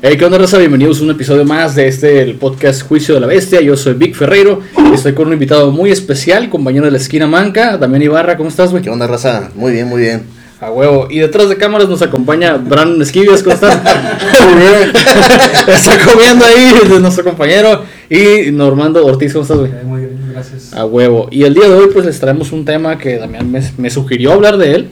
Hey, ¿qué onda, raza? Bienvenidos a un episodio más de este, el podcast Juicio de la Bestia. Yo soy Vic Ferreiro. Estoy con un invitado muy especial, compañero de la esquina manca, Damián Ibarra. ¿Cómo estás, güey? ¿Qué onda, raza? Muy bien, muy bien. A huevo. Y detrás de cámaras nos acompaña Brandon Esquivias. ¿Cómo estás? muy bien. Está comiendo ahí nuestro compañero. Y Normando Ortiz. ¿Cómo estás, güey? Muy bien, gracias. A huevo. Y el día de hoy, pues les traemos un tema que Damián me, me sugirió hablar de él.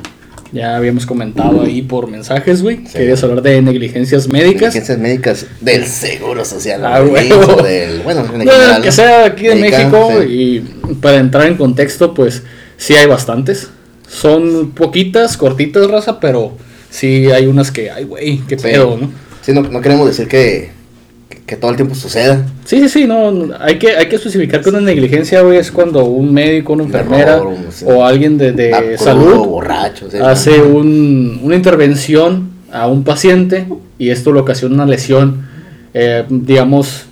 Ya habíamos comentado ahí por mensajes, güey. Sí. Querías hablar de negligencias médicas. Ciencias médicas del seguro social. Ah, ¿no? huevo. O del, bueno, en No, general, que sea aquí de Médica, México sí. y para entrar en contexto, pues sí hay bastantes. Son poquitas, cortitas, raza, pero sí hay unas que, ay, güey, qué Sí. pedo, ¿no? Sí, no, no queremos decir que, que todo el tiempo suceda. Sí, sí, sí, no, hay que, hay que especificar que una negligencia, güey, es cuando un médico, una Un enfermera error, o alguien de, de salud borracho. hace un, una intervención a un paciente y esto le ocasiona una lesión, eh, digamos,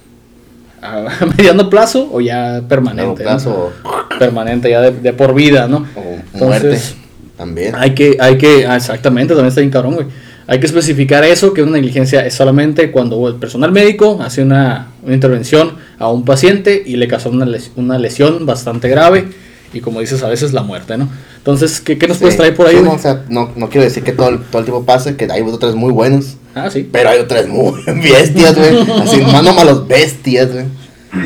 a mediano plazo o ya permanente. Largo ¿no? plazo Permanente, ya de, de por vida, ¿no? o muerte Entonces, también. hay que, hay que, ah, exactamente, también está bien cabrón, güey. Hay que especificar eso, que una negligencia es solamente cuando el personal médico hace una, una intervención a un paciente y le causó una, les- una lesión bastante grave y como dices, a veces la muerte, ¿no? Entonces, ¿qué, qué nos puedes traer por ahí? Sí, no, o sea, no, no quiero decir que todo el, todo el tiempo pase, que hay otras muy buenas, Ah, sí. pero hay otras muy bestias, güey. Así, mano malos bestias, güey.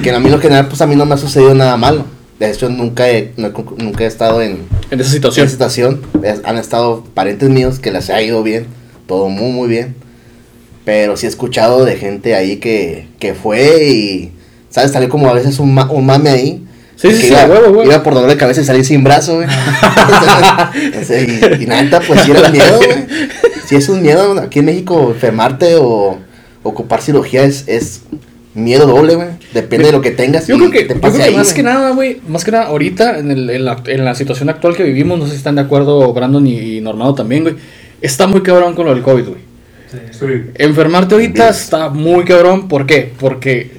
Que a mí en lo general, pues a mí no me ha sucedido nada malo. De hecho, nunca he, no nunca he estado en, En esa en situación. esa situación. Han estado parientes míos que les ha ido bien, todo muy, muy bien. Pero sí he escuchado de gente ahí que, que fue y, ¿sabes? Salió como a veces un, ma- un mame ahí. Sí, sí, que sí, iba, güey. iba por dolor de cabeza y salí sin brazo, güey. Y, y neta, pues sí era un miedo, güey. Si es un miedo aquí en México, enfermarte o ocupar cirugía es, es miedo doble, güey. Depende de lo que tengas. Yo y creo que, te yo pase creo que ahí, más güey. que nada, güey, más que nada ahorita en, el- en la, en la situación actual que vivimos, no sé si están de acuerdo Brandon y, y Normado también, güey, está muy cabrón con lo del COVID, güey. Sí. Enfermarte ahorita Bien. está muy cabrón, ¿por qué? Porque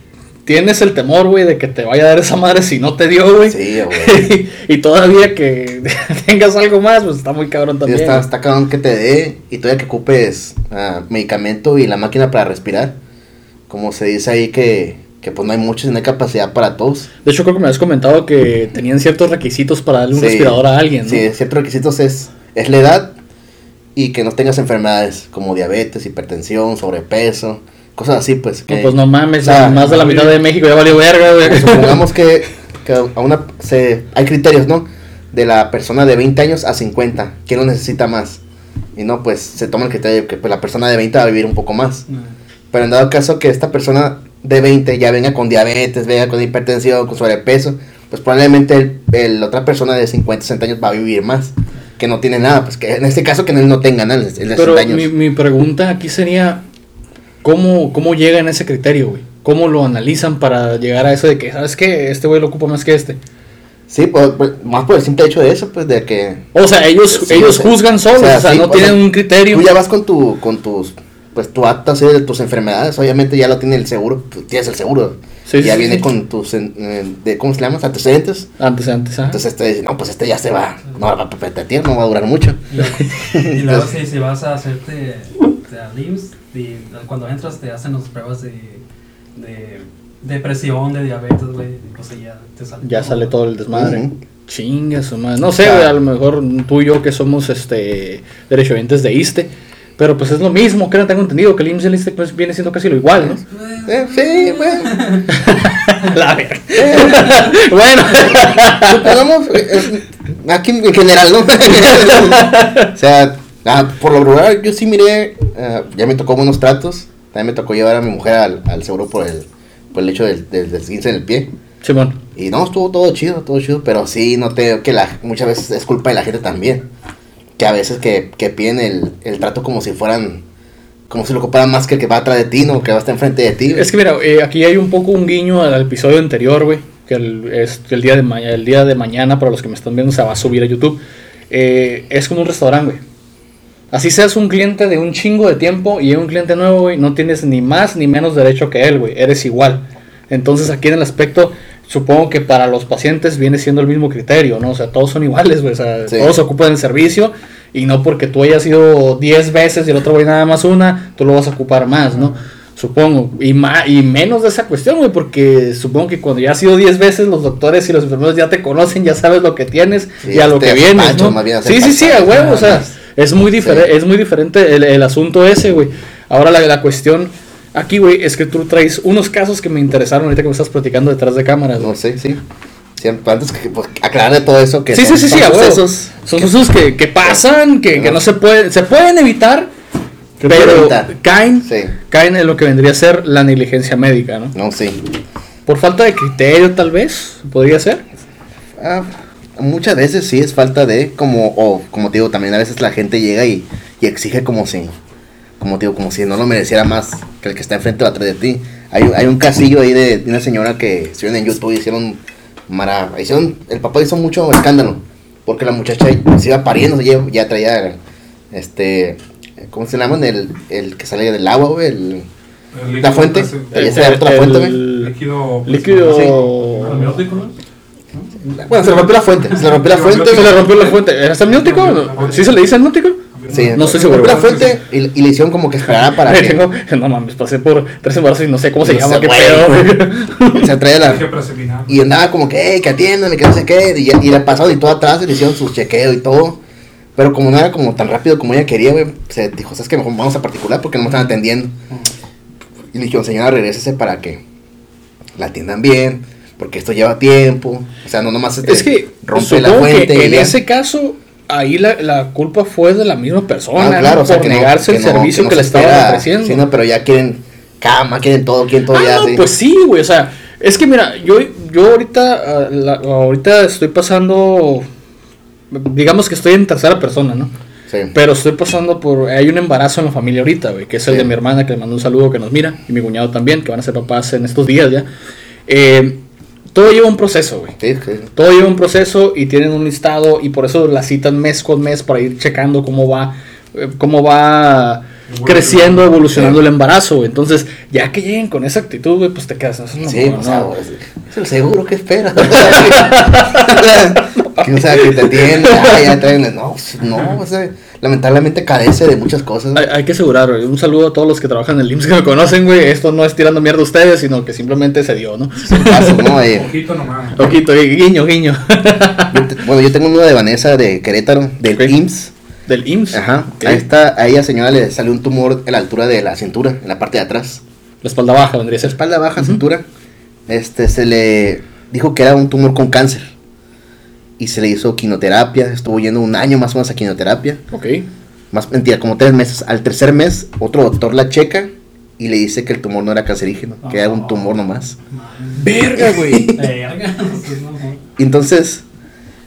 tienes el temor, güey, de que te vaya a dar esa madre si no te dio, güey. Sí, güey. y todavía que tengas algo más, pues está muy cabrón Sí, también. está, cabrón que te dé y todavía que ocupes ah, medicamento y la máquina para respirar. Como se dice ahí que, que pues no hay muchos y no hay capacidad para todos. De hecho, creo que me habías comentado que tenían ciertos requisitos para darle un Sí. respirador a alguien, ¿no? Sí, ciertos requisitos es, es la edad y que no tengas enfermedades como diabetes, hipertensión, sobrepeso, cosas así, pues. Que, No, pues no mames, o sea, más de la mitad de México ya valió verga, güey. que supongamos que, que a una, se, hay criterios, ¿no? De la persona de 20 años a 50, ¿quién lo necesita más? Y no, pues se toma el criterio que pues, la persona de 20 va a vivir un poco más. Pero en dado caso que esta persona de 20 ya venga con diabetes, venga con hipertensión, con sobrepeso, pues probablemente el, el- la otra persona de 50, 60 años va a vivir más. Que no tiene nada, pues que en este caso que él no tenga nada, el de Pero 60 años. mi, mi pregunta aquí sería, ¿cómo, ¿cómo llegan a ese criterio, güey? ¿Cómo lo analizan para llegar a eso de que, ¿sabes qué? Este güey lo ocupa más que este. Sí, pues, pues, más por el simple hecho de eso, pues de que O sea, ellos, Sí, ellos o sea, juzgan solos, o o sea, sí, no o tienen sea, un criterio. tú ya vas con tu, con tus, pues tu acta de tus enfermedades, obviamente ya lo tiene el seguro, tú tienes el seguro. Sí, ya sí, viene sí. con tus, de, ¿cómo se llama? Antecedentes. Antes, antes, ¿ah? Entonces este dice, no, pues este ya se va, no va a repetir, no va a durar mucho. Y, y luego si, si vas a hacerte de a LIMS, y cuando entras te hacen las pruebas de, de depresión, de diabetes, güey, pues ya te sale Ya sale todo el desmadre. Ujú. Chinga su madre. No sé, Claro. a lo mejor tú y yo que somos este derechohabientes de ISTE. Pero pues es lo mismo, que no tengo entendido que el IMSS y el ISTE pues, viene siendo casi lo igual, ¿no? Eh, sí, bueno. La verga. bueno. Supongamos, eh, eh, aquí en general, ¿no? o sea, ah, por lo regular, yo sí miré, ah, ya me tocó buenos tratos. También me tocó llevar a mi mujer al, al seguro por el, por el hecho del, del, del en el pie. Simón. Y no, estuvo todo chido, todo chido, pero sí noté que la, muchas veces es culpa de la gente también. Que a veces que, que piden el, el trato como si fueran, como si lo ocuparan más que el que va atrás de ti, no que va a estar enfrente de ti. Es que mira, eh, aquí hay un poco un guiño al, episodio anterior, güey. Que el, es, el, día de el día de mañana, para los que me están viendo, se va a subir a YouTube. Eh, es como un restaurante, güey. Así seas un cliente de un chingo de tiempo y un cliente nuevo, güey, no tienes ni más ni menos derecho que él, güey. Eres igual. Entonces aquí en el aspecto, supongo que para los pacientes viene siendo el mismo criterio, ¿no? O sea, todos son iguales, güey. O sea, Sí. todos ocupan el servicio y no porque tú hayas ido 10 veces y el otro güey nada más una, tú lo vas a ocupar más, ¿no? Supongo. Y, ma- y menos de esa cuestión, güey, porque supongo que cuando ya has ido 10 veces, los doctores y los enfermeros ya te conocen, ya sabes lo que tienes Sí, y a lo te que vienes, pancho, ¿no? más bien hacer Sí, sí, sí, a huevo, o sea, es muy, difere- Sí. es muy diferente el, el asunto ese, güey. Ahora la, la cuestión aquí, güey, es que tú traes unos casos que me interesaron ahorita que me estás platicando detrás de cámaras. No sé, sí. Siempre, antes que pues, aclarar de todo eso que Sí, son- sí, sí, sí, sucesos Son sucesos que, que pasan, que, que no se pueden, se pueden evitar, pero evitar. caen, Sí. caen en lo que vendría a ser la negligencia médica, ¿no? No, sí. Por falta de criterio, tal vez, podría ser. Ah, muchas veces sí es falta de, como, o como te digo, también a veces la gente llega y, y exige como si, como te digo, como si no lo mereciera más que el que está enfrente o atrás de ti. Hay, hay un casillo ahí de, de una señora que se en YouTube y hicieron, mara, hicieron, el papá hizo mucho escándalo, porque la muchacha se iba pariendo, ya, ya traía, este, ¿cómo se llaman? El, el que sale del agua, güey, el, la fuente. Ella se fuente, güey. Líquido. líquido. Amniótico, ¿no? Bueno, se le rompió la fuente, se le rompió la fuente. Se le rompió la fuente. ¿Era amniótico? ¿Sí se le dice amniótico? Sí, No estoy seguro. la fuente y, y le hicieron como que esperara para que tengo- no mames, pasé por tres embarazos y no sé cómo se No llama, qué pedo. se trae la. Y andaba como que, "Ey, que atiéndame, que no sé qué. Y, y le pasaron y todo atrás, y le hicieron su chequeo y todo. Pero como no era como tan rápido como ella quería, güey, se dijo, ¿sabes qué? Mejor vamos a particular porque no me están atendiendo. Y le dijeron, señora, regrésese para que la atiendan bien, porque esto lleva tiempo. O sea, no nomás se te Es que rompe la que fuente. y en ese caso, ahí la, la culpa fue de la misma persona, Ah, claro, ¿no? o sea, por que negarse que el servicio no que, se le estaban ofreciendo. Sí, no, pero ya quieren cama, quieren todo, quieren todo Ah, ya. sí. pues sí, güey, o sea, es que mira, yo, yo ahorita, ah, la- ahorita estoy pasando, digamos que estoy en tercera persona, ¿no? Sí. Pero estoy pasando por. Hay un embarazo en la familia ahorita, güey, que es el Sí. de mi hermana, que le mando un saludo, que nos mira, y mi cuñado también, que van a ser papás en estos días ya. Eh, todo lleva un proceso, güey. Sí, sí. Todo lleva un proceso y tienen un listado, y por eso la citan mes con mes para ir checando cómo va. eh, cómo va creciendo, evolucionando el embarazo, güey. Entonces, ya que lleguen con esa actitud, güey, pues te quedas. "Eso no, Sí, no, pues, no". ah, güey, es el seguro que espera. que, o sea, que te atiende, ah, ya traen, no, pues, no, o sea, lamentablemente carece de muchas cosas. Hay, hay que asegurar. Un saludo a todos los que trabajan en el IMSS que me conocen, güey. Esto no es tirando mierda a ustedes, sino que simplemente se dio, ¿no? Casos, ¿no? Eh, Poquito nomás. Ojito, guiño, guiño. yo te- bueno, yo tengo uno de Vanessa de Querétaro, del Ok. IMSS. Del IMSS. Ajá. Ok. A esta, a ella señora le salió un tumor en la altura de la cintura, en la parte de atrás. La espalda baja vendría a ser. Espalda baja, cintura. Este, se le dijo que era un tumor con cáncer. Y se le hizo quimioterapia, estuvo yendo un año más o menos a quimioterapia. Ok. Más mentira, como tres meses. Al tercer mes, otro doctor la checa y le dice que el tumor no era cancerígeno, que era un tumor nomás. Verga, güey. Pues, entonces,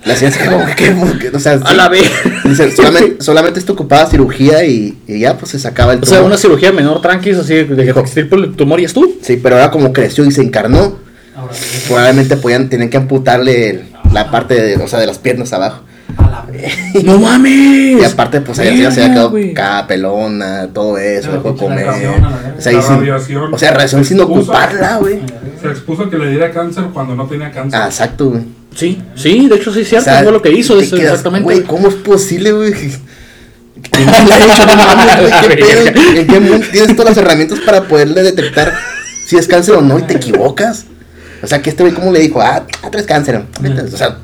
la quedó como que, o sea, A la vez. dice, solamente, solamente esto ocupaba cirugía y, y ya pues se sacaba el O tumor. sea, una cirugía menor, tranquis, así de que te extirpo el tumor y es tú. Sí, pero ahora como creció y se encarnó, Ahora, probablemente podían tener que amputarle el- la parte de, o sea, de las piernas abajo. a la verga. ¡No mames! Y aparte, pues ella se había quedado cada pelona, todo eso, dejó de comer. radiación, a la verga. O sea, sin- radiación o sea, radiación sin se expuso- ocuparla, güey. Se expuso que le diera cáncer cuando no tenía cáncer. Ah, exacto, güey. Sí, sí, de hecho sí es cierto, O sea, fue lo que hizo, eso, quedas, exactamente. Güey, ¿cómo es posible, güey? ¿Quién le ha hecho? No mames, güey, ¿qué pedo? ¿En qué mundo tienes todas las herramientas para poderle detectar si es cáncer o no y te equivocas? O sea, que este güey, ¿cómo le dijo? Ah, ah, traes cáncer. Vete, O sea,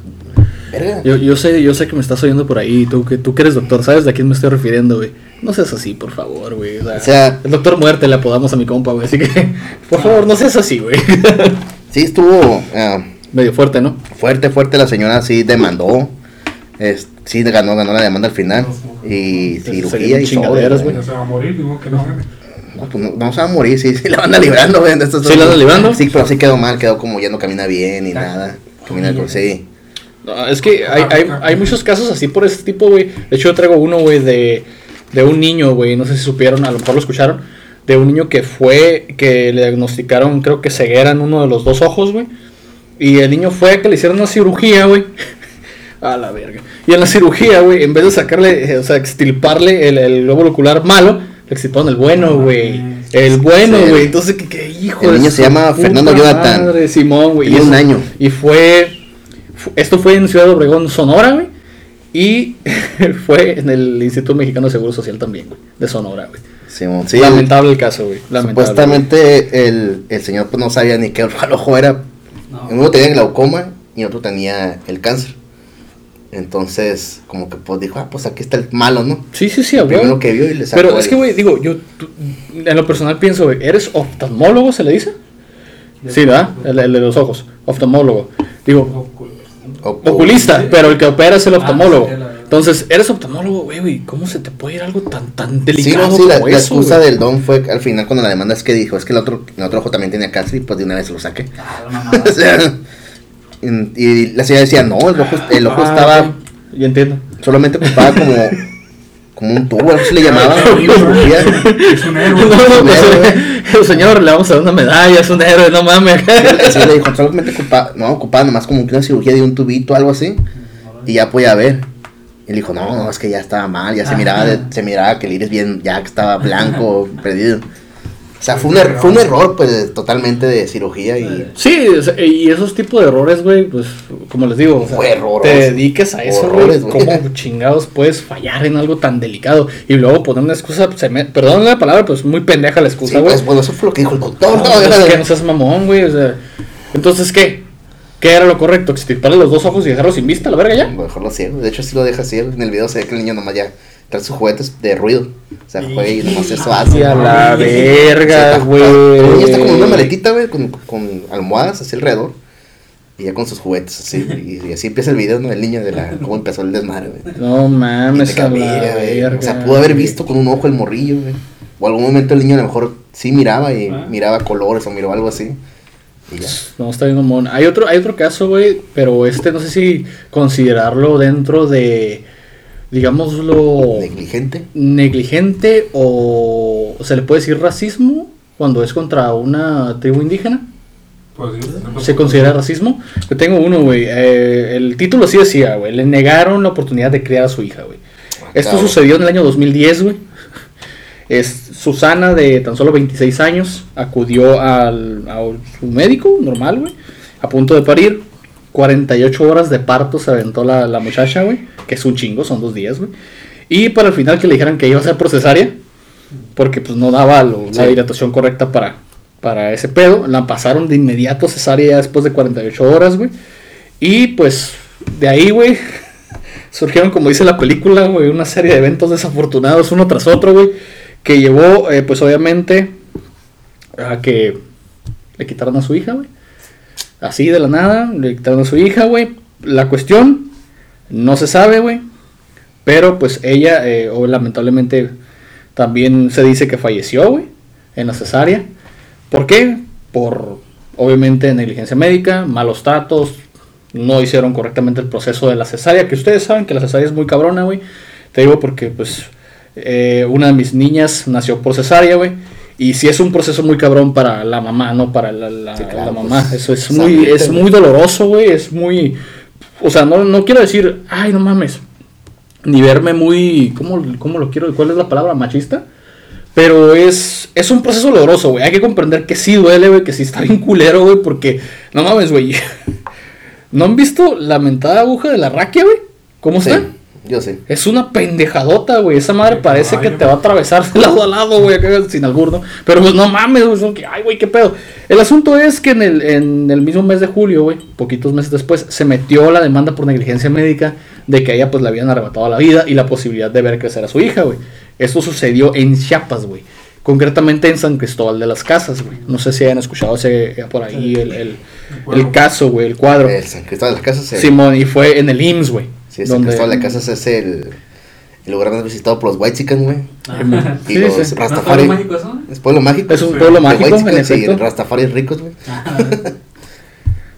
verga. Yo, yo sé, yo sé que me estás oyendo por ahí, tú que tú que eres doctor, ¿sabes de a quién me estoy refiriendo, güey? No seas así, por favor, güey. O sea, O sea- el doctor muerte le apodamos a mi compa, güey, así que por favor, no seas así, güey. Sí, estuvo ah, Medio fuerte, ¿no? fuerte, fuerte. La señora sí demandó. Es, sí, ganó, ganó la demanda al final. Y cirugía y Ya se va a morir, digo que no. No, pues no, no se va a morir, sí, sí la van a librando, güey. de estos- ¿Sí la anda librando? Sí, pero sí quedó mal, quedó como ya no camina bien ni nada. Camina con sí. No, es que hay, hay, hay muchos casos así por ese tipo, güey. De hecho, yo traigo uno, güey, de, de un niño, güey. No sé si supieron, a lo mejor lo escucharon. De un niño que fue, que le diagnosticaron, creo que ceguera en uno de los dos ojos, güey. Y el niño fue a que le hicieron una cirugía, güey. A la verga. Y en la cirugía, güey, en vez de sacarle, eh, o sea, extirparle el, el globo ocular malo, le extirparon el bueno, güey. El bueno, güey. Entonces, ¿qué, qué hijo El de niño se llama Fernando Jonathan. madre, Simón, güey. Tiene Y un año. Y fue, fu- Esto fue en Ciudad Obregón, Sonora, güey. Y fue en el Instituto Mexicano de Seguro Social también, güey, de Sonora, güey. Simón, sí, Lamentable el caso, güey. Lamentable. Supuestamente el, el señor pues no sabía ni qué ojo era. No. Uno tenía glaucoma y otro tenía el cáncer. Entonces, como que pues dijo, ah, pues aquí está el malo, ¿no? Sí, sí, sí, El primero que vio y le sacó Pero es el- que, güey, digo, yo tú- en lo personal pienso, güey, ¿eres oftalmólogo, se le dice? Sí, ¿verdad? El, el de los ojos, oftalmólogo. Digo, o- oculista, pero el que opera es el Ah, oftalmólogo. sí, la- Entonces, eres oftalmólogo, güey, güey, ¿cómo se te puede ir algo tan, tan Sí, delicado no, sí, la, como la eso, excusa güey? del don fue al final cuando la demanda es que dijo, es que el otro, el otro ojo también tenía cáncer y pues de una vez lo saqué. Ah, la o sea, y, y la señora decía, no, el ojo, el ojo Ah, estaba, Ya entiendo. solamente ocupaba como, como un tubo, algo así le llamaban. cirugía. Es un héroe. no, pues, héroe. señor, le vamos a dar una medalla, es un héroe, no mames. Sí, le dijo, solamente ocupaba, no, ocupaba nomás como una cirugía de un tubito, algo así, y ya podía ver. Y le dijo, no, no, es que ya estaba mal, ya se miraba, de- se miraba que el iris bien, ya que estaba blanco, perdido. O sea, fue un, er- fue un error, pues, totalmente de cirugía y... Sí, y esos tipos de errores, güey, pues, como les digo, o sea, Fue horroroso. te dediques a eso, güey. ¿cómo chingados puedes fallar en algo tan delicado? Y luego poner una excusa, se me, perdón la palabra, pues muy pendeja la excusa, güey. pues, bueno, eso fue lo que dijo el doctor. No, ¿no? es que no seas mamón, güey, o sea, entonces, ¿qué? ¿Qué era lo correcto? ¿Extirparle los dos ojos y dejarlos sin vista, la verga ya? Dejarlo ciego. De hecho, sí lo deja ciego. En el video se ve que el niño nomás ya trae sus juguetes de ruido. O sea, juega y nomás eso hace. Hacia la verga, güey. El niño está como una maletita, güey, con, con almohadas así alrededor. Y ya con sus juguetes así. Y, y así empieza el video, ¿no? El niño de la. cómo empezó el desmadre, güey. No Y mames, a verga. O sea, pudo haber visto con un ojo el morrillo, güey. O algún momento el niño a lo mejor sí miraba y Ah. miraba colores o miró algo así. Y ya. No, está bien mamón. Hay otro, hay otro caso, güey, pero este no sé si considerarlo dentro de, digámoslo, Negligente. negligente o se le puede decir racismo cuando es contra una tribu indígena. Pues, sí, ¿Se considera racismo? Yo tengo uno, güey. eh, el título sí decía, güey. Le negaron la oportunidad de criar a su hija, güey. Esto Cabrón. sucedió en el año 2010, güey. Es Susana, de tan solo 26 años, acudió al, a su médico normal, güey, a punto de parir. 48 horas de parto se aventó la, la muchacha, güey, que es un chingo, son dos días, güey. Y para el final que le dijeran que iba a ser procesaria, porque pues no daba lo- la Sí. dilatación correcta para, para ese pedo. La pasaron de inmediato cesárea ya después de 48 horas, güey. Y pues de ahí, güey, surgieron, como dice la película, güey, una serie de eventos desafortunados uno tras otro, güey, que llevó, eh, pues obviamente, a que le quitaron a su hija, güey. Así de la nada, le a su hija, güey. La cuestión, no se sabe, güey. Pero pues ella, eh, o lamentablemente, también se dice que falleció, güey, en la cesárea. ¿Por qué? Por, obviamente, negligencia médica, malos tratos, no hicieron correctamente el proceso de la cesárea, que ustedes saben que la cesárea es muy cabrona, güey. Te digo porque, pues, eh, una de mis niñas nació por cesárea, güey. Y sí es un proceso muy cabrón para la mamá, no para la, la- Sí, claro, la mamá. pues, Eso es muy, es muy doloroso, güey. Es muy... O sea, no, no quiero decir, ay, no mames. Ni verme muy... ¿Cómo, cómo lo quiero? ¿Cuál es la palabra? ¿Machista? Pero es, es un proceso doloroso, güey. Hay que comprender que sí duele, güey. Que sí está bien culero, güey. Porque, no mames, güey. ¿No han visto la mentada aguja de la raquia, güey? ¿Cómo Sí, está? Yo sí. Es una pendejadota, güey. Esa madre parece que te va a atravesar de lado a lado, güey, acá sin albur, ¿no? Pero pues no mames, güey. son que, Ay, güey, qué pedo. El asunto es que en el, en el mismo mes de julio, güey, poquitos meses después, se metió la demanda por negligencia médica de que a ella pues le habían arrebatado la vida y la posibilidad de ver crecer a su hija, güey. Esto sucedió en Chiapas, güey. Concretamente en San Cristóbal de las Casas, güey. No sé si hayan escuchado ese, por ahí el, el, el caso, güey, el cuadro. El San Cristóbal de las Casas. el- Simón, y fue en el IMSS, güey. Sí, San Cristóbal de las Casas es el, el lugar más visitado por los White Chicken, güey. Y Sí, los sí. ¿No es Rastafari. pueblo mágico eso? Es pueblo mágico. Es un Sí. pueblo mágico, White en y. Rastafari ricos, güey.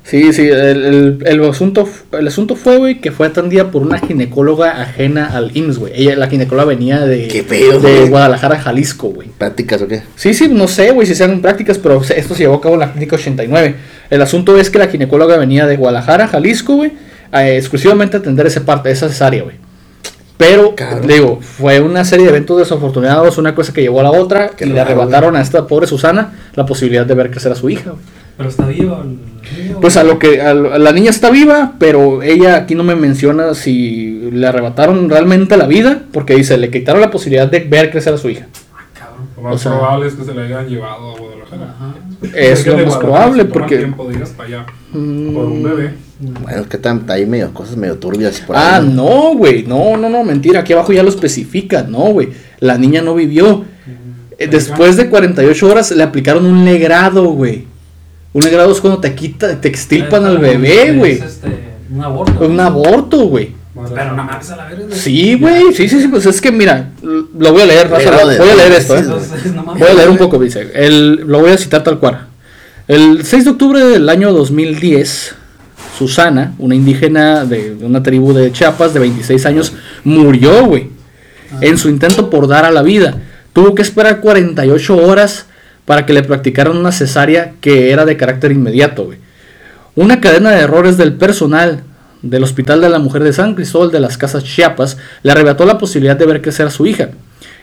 Sí, sí, el, el, el asunto, el asunto fue, güey, que fue atendida por una ginecóloga ajena al IMSS, güey. Ella, la ginecóloga venía de, Qué pedo, de. Guadalajara, Jalisco, güey. ¿Prácticas o qué? Sí, sí, no sé, güey, si sean prácticas, pero esto se llevó a cabo en la clínica 89. El asunto es que la ginecóloga venía de Guadalajara, Jalisco, güey, a, exclusivamente atender esa parte, esa cesárea, güey. Pero, digo, fue una serie de eventos desafortunados, una cosa que llevó a la otra, Qué y le arrebataron a esta pobre Susana la posibilidad de ver crecer a su hija, güey. Pero está niño. Pues a lo que a lo- a la niña está viva, pero ella aquí no me menciona si le arrebataron realmente la vida, porque dice, le quitaron la posibilidad de ver crecer a su hija. Lo más O sea- probable es que se le hayan llevado a Guadalajara. Ajá. Es lo más probable, porque... tiempo de ir hasta allá Mm. por un bebé. Bueno, es que están ahí medio cosas medio turbias por Ah, ahí. no, güey, no, no, no, mentira, aquí abajo ya lo especifica, no, güey, la niña no vivió. Eh, Después de 48 horas le aplicaron un legrado, güey. Un legrado es cuando te quita, te extirpan Es al bebé, es, güey. este, un aborto. Un aborto, güey. Pero no mames a la verga. Sí, güey, sí, sí, sí, pues es que mira, lo voy a leer, raza, voy a leer esto, ¿eh? Voy a leer un poco, dice. El, lo voy a citar tal cual. El 6 de octubre del año 2010, Susana, una indígena de una tribu de Chiapas de 26 años, murió, güey. En su intento por dar a la vida. Tuvo que esperar 48 horas para que le practicaran una cesárea que era de carácter inmediato, güey. Una cadena de errores del personal del Hospital de la Mujer de San Cristóbal de las Casas Chiapas le arrebató la posibilidad de ver crecer a su hija.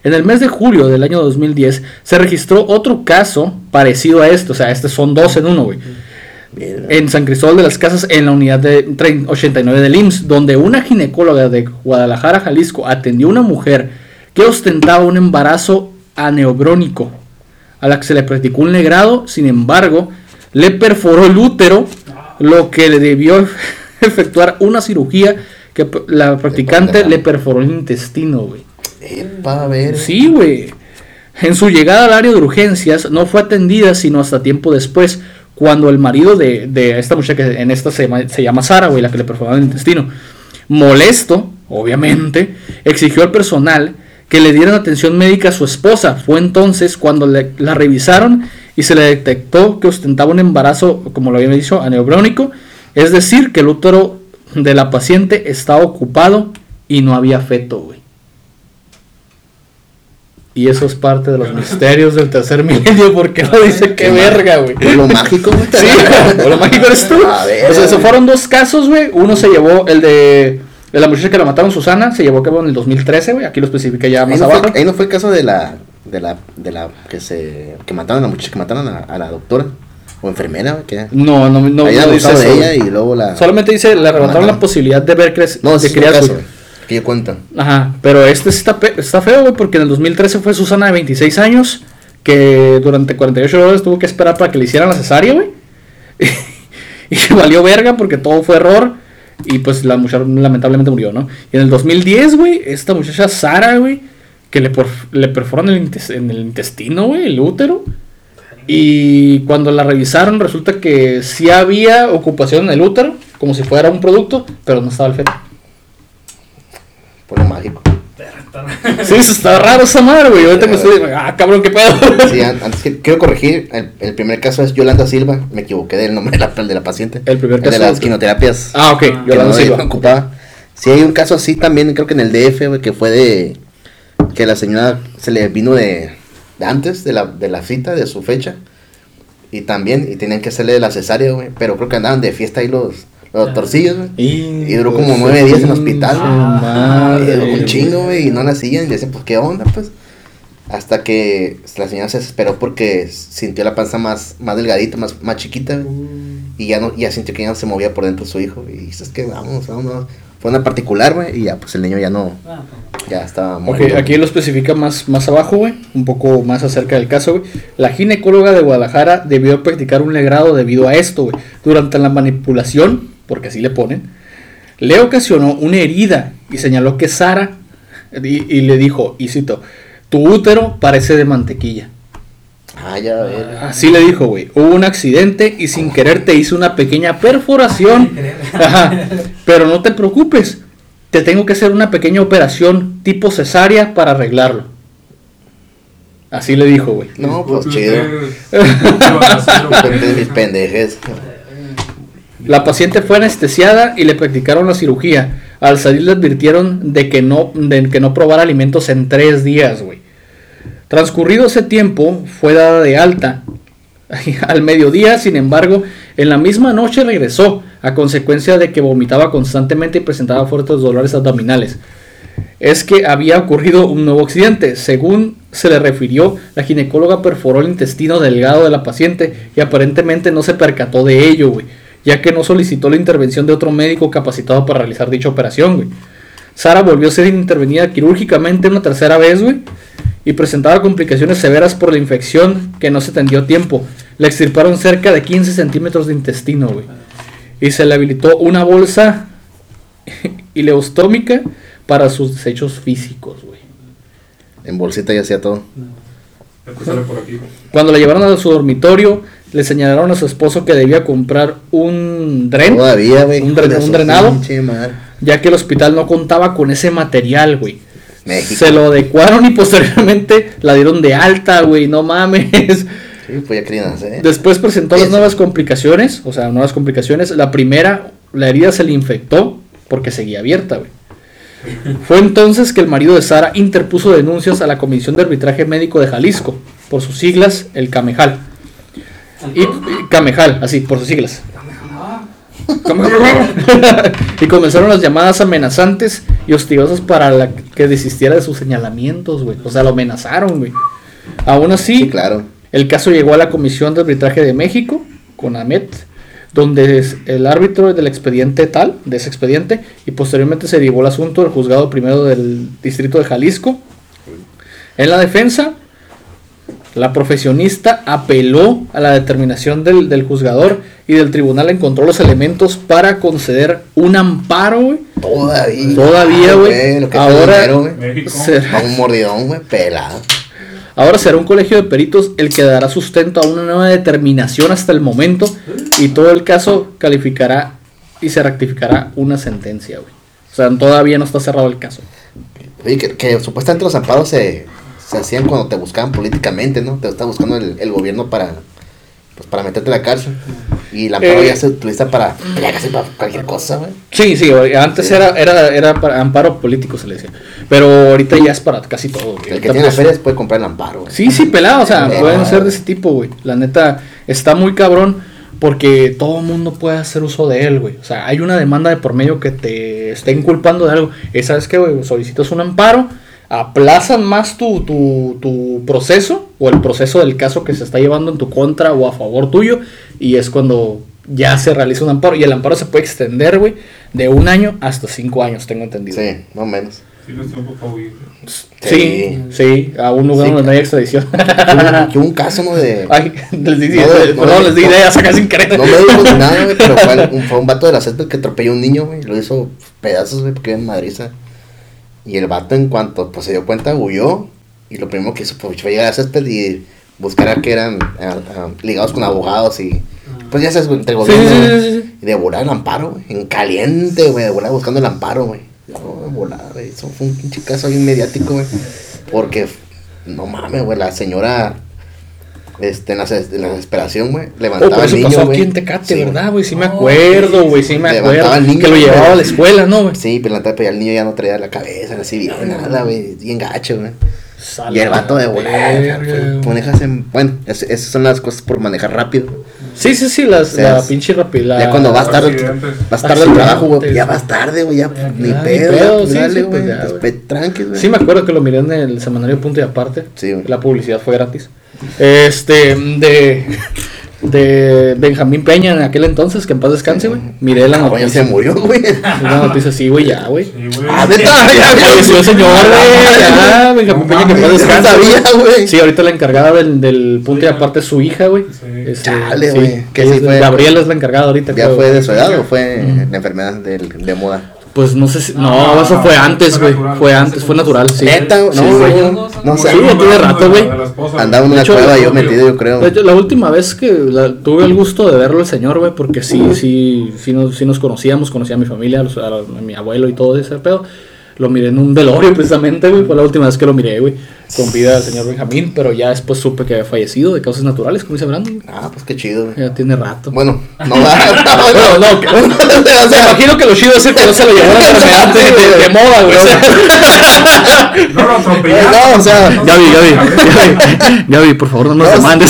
En el mes de julio del año 2010 se registró otro caso parecido a este, o sea, este son dos en uno, güey. En San Cristóbal de las Casas, en la unidad de trein- 89 del IMSS, donde una ginecóloga de Guadalajara, Jalisco, atendió a una mujer que ostentaba un embarazo aneobrónico, a la que se le practicó un legrado, sin embargo, le perforó el útero, lo que le debió efectuar una cirugía que la practicante le perforó el intestino, güey. Epa, a ver. Sí, güey. En su llegada al área de urgencias no fue atendida sino hasta tiempo después, cuando el marido de, de esta muchacha, que en esta se llama, se llama Sara, güey, la que le perforaron el intestino, molesto, obviamente, exigió al personal que le dieran atención médica a su esposa. Fue entonces cuando le- la revisaron y se le detectó que ostentaba un embarazo, como lo había dicho, aneobrónico, es decir, que el útero de la paciente estaba ocupado y no había feto, güey. Y eso es parte de los misterios del tercer milenio, porque no dice qué verga, güey. Lo mágico, güey. Sí, lo mágico eres tú. A ver, o sea, esos fueron dos casos, güey. Uno se llevó, el de, de la muchacha que la mataron, Susana, se llevó a cabo en el 2013, güey. Aquí lo especifica ya Ahí más no, abajo. fue, ahí no fue el caso de la, de la, de la, que se, que mataron a la muchacha, que mataron a, a la doctora, o enfermera, que No, no, no, habían no dice de ella y luego la... Solamente dice, le arrebataron la posibilidad de ver crecer, No, de criar caso, que yo cuento. Ajá, pero este está, está feo, güey, porque en el 2013 fue Susana de 26 años, que durante 48 horas tuvo que esperar para que le hicieran la cesárea, güey. y valió verga porque todo fue error. Y pues la muchacha lamentablemente murió, ¿no? Y en el 2010, güey, esta muchacha Sara, güey, que le, por- le perforan el en el intestino, güey, el útero. Y cuando la revisaron, resulta que sí había ocupación en el útero, como si fuera un producto, pero no estaba el feto. Por lo mágico. Sí, eso está raro esa madre, güey. Ahorita me estoy. Ah, cabrón, qué pedo. Sí, an- antes que, quiero corregir, el, el primer caso es Yolanda Silva, me equivoqué del nombre de la, de la paciente. El primer de caso las es- quimioterapias. Ah, ok. Ah, Yolanda no Silva. no ocupaba. Sí, hay un caso así también, creo que en el DF, güey, que fue de que la señora se le vino de, de antes de la, de la cita, de su fecha. Y también, y tenían que hacerle la cesárea, güey. Pero creo que andaban de fiesta ahí los, los doctorcillos, güey. Y duró como nueve días en el hospital. Ah, Y duró un chingo, güey, y no la hacían. Y decían, pues, ¿qué onda, pues? Hasta que la señora se desesperó porque sintió la panza más, más delgadita, más, más chiquita, güey. Y ya no, ya sintió que ya no se movía por dentro su hijo. Y dices que vamos, vamos. Fue una particular, güey, y ya, pues el niño ya no, Ah, ya estaba Ok, muerto. aquí lo especifica más, más abajo, güey. Un poco más acerca del caso, güey. La ginecóloga de Guadalajara debió practicar un legrado debido a esto, güey. Durante la manipulación, porque así le ponen, le ocasionó una herida y señaló que Sara y, y le dijo, y cito, tu útero parece de mantequilla. Ah, ya, ver. Así le dijo, güey. Hubo un accidente y sin querer te hice una pequeña perforación. Ajá. Pero no te preocupes. Te tengo que hacer una pequeña operación tipo cesárea para arreglarlo. Así le dijo, güey. No, pues chido. pendejes. La paciente fue anestesiada y le practicaron la cirugía. Al salir le advirtieron de que no, de que no probara alimentos en tres días, güey. Transcurrido ese tiempo, fue dada de alta. Al mediodía, sin embargo, en la misma noche regresó, a consecuencia de que vomitaba constantemente y presentaba fuertes dolores abdominales. es que había ocurrido un nuevo accidente. Según se le refirió, la ginecóloga perforó el intestino delgado de la paciente y aparentemente no se percató de ello, güey, ya que no solicitó la intervención de otro médico capacitado para realizar dicha operación, güey. Sara volvió a ser intervenida quirúrgicamente una tercera vez, güey, y presentaba complicaciones severas por la infección que no se atendió a tiempo. Le extirparon cerca de 15 centímetros de intestino, güey. Y se le habilitó una bolsa ileostómica para sus desechos físicos, güey. En bolsita y hacía todo. Cuando la llevaron a su dormitorio, le señalaron a su esposo que debía comprar un dren, Todavía, güey. un, dren- un drenado, ya que el hospital no contaba con ese material, güey. México. Se lo adecuaron y posteriormente la dieron de alta, güey, no mames. Sí, pues ya querían hacer. Después presentó las nuevas complicaciones, o sea, nuevas complicaciones. La primera, la herida se le infectó porque seguía abierta, güey. Fue entonces que el marido de Sara interpuso denuncias a la Comisión de Arbitraje Médico de Jalisco, por sus siglas, el CAMEJAL. Y, y- CAMEJAL, así, por sus siglas. Y comenzaron las llamadas amenazantes y hostigosas para la que desistiera de sus señalamientos, güey. O sea, lo amenazaron, güey. Aún así, Sí, claro. el caso llegó a la Comisión de Arbitraje de México, con AMET, donde es el árbitro del expediente tal, de ese expediente, y posteriormente se llevó el asunto al juzgado primero del distrito de Jalisco. En la defensa, la profesionista apeló a la determinación del, del juzgador y del tribunal encontró los elementos para conceder un amparo, güey. Todavía. Todavía, güey. Ahora-. Dinero. Será- un mordidón, güey. Pelado. Ahora será un colegio de peritos el que dará sustento a una nueva determinación hasta el momento y todo el caso calificará y se rectificará una sentencia, güey. O sea, todavía no está cerrado el caso. Oye, que, que supuestamente los amparos se, se hacían cuando te buscaban políticamente, ¿no? Te está buscando el, el gobierno para pues para meterte a la cárcel. Y el amparo Eh. ya se utiliza para, ya casi para cualquier cosa, güey. Sí, sí, antes Sí. era, era, era para amparo político, se le decía. Pero ahorita ya es para casi todo. güey. El que tiene pues, ferias puede comprar el amparo, güey. Sí, sí, pelado, o sea, Eh, pueden no. ser de ese tipo, güey. La neta, está muy cabrón porque todo el mundo puede hacer uso de él, güey. O sea, hay una demanda de por medio que te está inculpando de algo. Y sabes qué, güey, solicitas un amparo, aplazan más tu, tu, tu proceso o el proceso del caso que se está llevando en tu contra o a favor tuyo. Y es cuando ya se realiza un amparo. Y el amparo se puede extender, güey, de un año hasta cinco años, tengo entendido. Sí, más o menos. Sí, no. Sí, sí, a un lugar Sí, donde no hay extradición. Que un caso, ¿no? De... Ay, les di, No, no, perdón, no, les di no. ideas acá sin querer. No me dijo ni nada, güey, pero fue un, fue un vato de la césped que atropelló a un niño, güey. Lo hizo pedazos, güey, porque iba en madriza. Y el vato, en cuanto pues, se dio cuenta, huyó. Y lo primero que hizo pues, fue llegar a césped y buscar a que eran ah, ah, ligados con abogados y. Pues ya güey, entre gobierno. sí, güey. sí, sí, sí. Y de volar el amparo, güey. En caliente, güey. De volar buscando el amparo, güey. No, de volar, güey. Eso fue un pinche caso bien mediático, güey. Porque, no mames, güey. La señora, este, en la, des- en la desesperación, güey, Oh, levantaba al eso niño, pasó aquí en Tecate, Sí, ¿verdad, güey? Sí me Oh, acuerdo, güey, sí me Levantaba acuerdo. al niño, que lo llevaba a la escuela, ¿no, güey? Sí, pero la tapa ya el niño ya no traía la cabeza, así bien, nada, güey. Bien gacho, güey. Y el vato de volar. Manejas en. Bueno, es- esas son las cosas por manejar rápido. Sí, sí, sí, las, O sea, la pinche rapidez. Ya cuando vas tarde, vas tarde al trabajo, güey. Ya vas tarde, güey. Ya, Ya, ni ya, ni pedo. pedo, sí, sí, pues güey. después, tranqui, güey. Sí, me acuerdo que lo miré en el semanario Punto y Aparte. Sí, güey. La publicidad fue gratis. Este, de. De Benjamín Peña en aquel entonces, que en paz descanse, güey. Miré la Ah, noticia. se murió, güey. La noticia, sí, güey, ya, güey. Ah, neta, Ya falleció señor, güey. Ya, Benjamín No Peña, que en paz descanse. sabía, güey. Sí, ahorita la encargada del, del punto y aparte es su hija, güey. Sí. Este, Chale, güey. ¿Qué ella sí fue? Gabriela es la encargada ahorita. ¿Ya creo. fue de su edad o fue la enfermedad del- de moda? Pues no sé si. No, No, eso fue no, antes, fue güey. Fue antes, fue natural, sí. Neta, no, güey. no, no Sí, sé. ya tiene rato, güey. Andaba en una cueva yo metido, yo creo. De hecho, la última vez que la- tuve el gusto de verlo el señor, güey, porque sí, sí, sí nos, sí nos conocíamos, conocía a mi familia, a, los- a la- a mi abuelo y todo ese pedo. Lo miré en un velorio precisamente, güey, fue la última vez que lo miré, güey. con vida al señor Benjamín, pero ya después supe que había fallecido de causas naturales, como dice Brandon. Ah, pues qué chido, güey. Ya tiene rato. Bueno, no va. Bueno, no, que- o me imagino que lo chido es el que no se lo llevó una enfermedad de, de- de moda, güey. O sea, No lo atropellaron. No, o sea, ya vi, ya vi, ya vi, ya vi, por favor, no nos demandes.